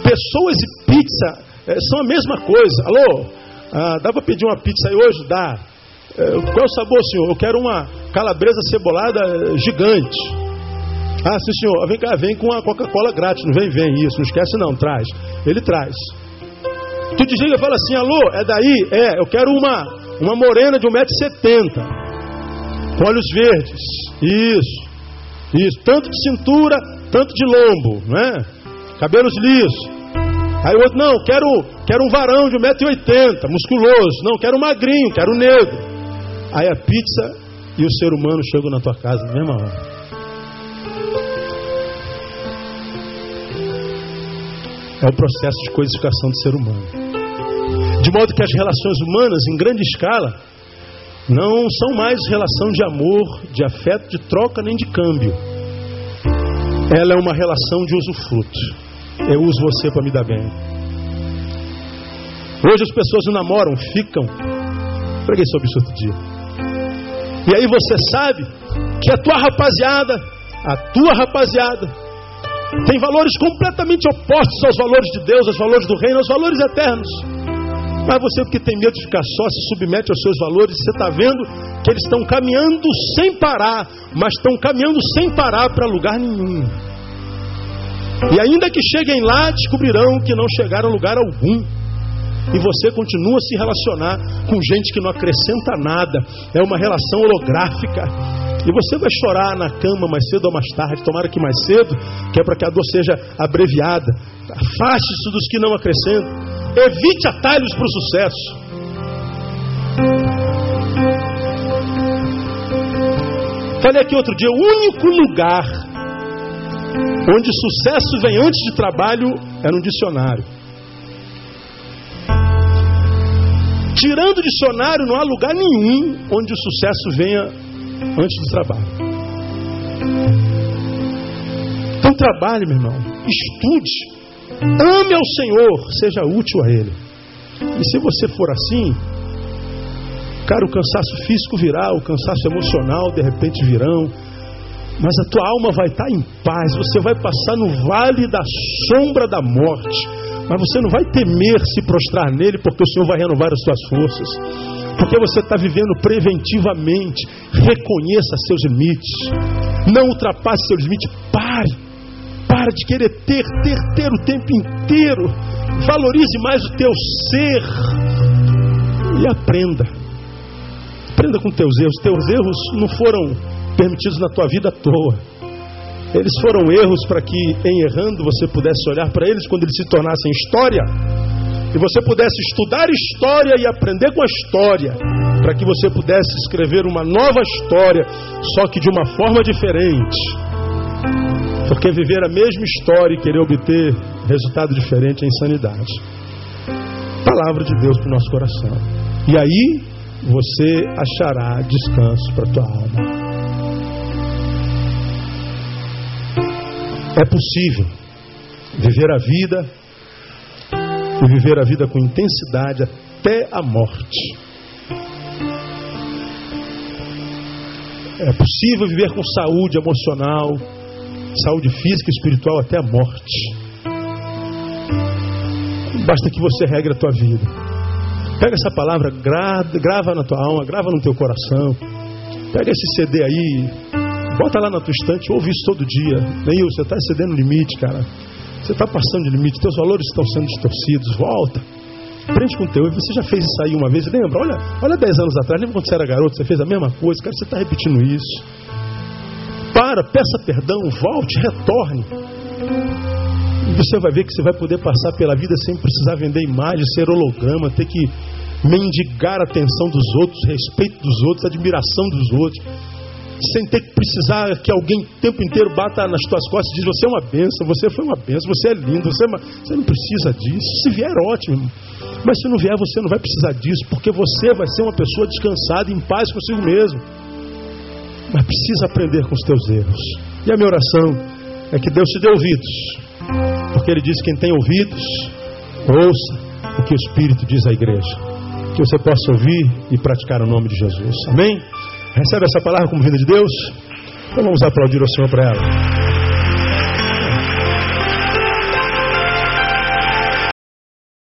Pessoas e pizza é, são a mesma coisa. Alô, ah, dá para pedir uma pizza aí hoje? Dá. É, qual é o sabor, senhor? Eu quero uma calabresa cebolada é, gigante. Ah, sim, senhor. Vem cá, vem com a Coca-Cola grátis. Não vem, vem. Isso, não esquece não. Traz. Ele traz. Tu desliga e fala assim, alô, é daí? É, eu quero uma, uma morena de 1,70m. Olhos verdes. Isso. Isso. Tanto de cintura, tanto de lombo, não é? Cabelos lisos. Aí o outro, não, quero, quero um varão de 1,80m, musculoso. Não, quero um magrinho, quero um negro. Aí a pizza e o ser humano chegam na tua casa na mesma hora. É o processo de coisificação do ser humano. De modo que as relações humanas, em grande escala, não são mais relação de amor, de afeto, de troca nem de câmbio. Ela é uma relação de usufruto. Eu uso você para me dar bem. Hoje as pessoas não namoram, ficam. Preguei sobre isso outro dia. E aí você sabe que a tua rapaziada, a tua rapaziada, tem valores completamente opostos aos valores de Deus, aos valores do reino, aos valores eternos. Mas você, porque tem medo de ficar só, se submete aos seus valores, você está vendo que eles estão caminhando sem parar, mas estão caminhando sem parar para lugar nenhum. E ainda que cheguem lá, descobrirão que não chegaram a lugar algum. E você continua a se relacionar com gente que não acrescenta nada. É uma relação holográfica. E você vai chorar na cama mais cedo ou mais tarde, tomara que mais cedo, que é para que a dor seja abreviada. Afaste-se dos que não acrescentam. Evite atalhos para o sucesso. Falei aqui outro dia, o único lugar Onde sucesso vem antes de trabalho é no dicionário. Tirando o dicionário, não há lugar nenhum onde o sucesso venha antes do trabalho. Então trabalhe, meu irmão. Estude. Ame ao Senhor. Seja útil a Ele. E se você for assim, cara, o cansaço físico virá, o cansaço emocional de repente virão mas a tua alma vai estar em paz. Você vai passar no vale da sombra da morte, mas você não vai temer se prostrar nele, porque o Senhor vai renovar as suas forças. Porque você está vivendo preventivamente. Reconheça seus limites. Não ultrapasse seus limites. Pare. Para de querer ter, ter, ter o tempo inteiro. Valorize mais o teu ser. E aprenda. Aprenda com teus erros. Teus erros não foram permitidos na tua vida à toa. Eles foram erros para que, em errando, você pudesse olhar para eles quando eles se tornassem história. E você pudesse estudar história e aprender com a história. Para que você pudesse escrever uma nova história, só que de uma forma diferente. Porque viver a mesma história e querer obter resultado diferente é insanidade. Palavra de Deus para o nosso coração. E aí você achará descanso para a tua alma. É possível viver a vida e viver a vida com intensidade até a morte. É possível viver com saúde emocional, saúde física e espiritual até a morte. Basta que você regre a tua vida. Pega essa palavra, grava, na tua alma, grava no teu coração. Pega esse CD aí, Bota lá na tua estante, ouve isso todo dia. Neil, você está excedendo o limite, cara. Você está passando de limite, teus valores estão sendo distorcidos. Volta. Aprende com o teu. Você já fez isso aí uma vez? Lembra? Olha, olha 10 anos atrás, lembra quando você era garoto? Você fez a mesma coisa. Cara, você está repetindo isso. Para, peça perdão, volte, retorne. E você vai ver que você vai poder passar pela vida sem precisar vender imagem, ser holograma, ter que mendigar a atenção dos outros, respeito dos outros, admiração dos outros, sem ter que precisar que alguém o tempo inteiro bata nas tuas costas e diz: Você é uma benção, você foi uma benção, você é lindo, você, é uma... você não precisa disso. Se vier, ótimo. Mas se não vier, você não vai precisar disso, porque você vai ser uma pessoa descansada, em paz consigo mesmo. Mas precisa aprender com os teus erros. E a minha oração é que Deus te dê ouvidos, porque Ele diz: Quem tem ouvidos, ouça o que o Espírito diz à igreja que você possa ouvir e praticar o nome de Jesus. Amém? Recebe essa palavra como vinda de Deus? Então vamos aplaudir o Senhor para ela.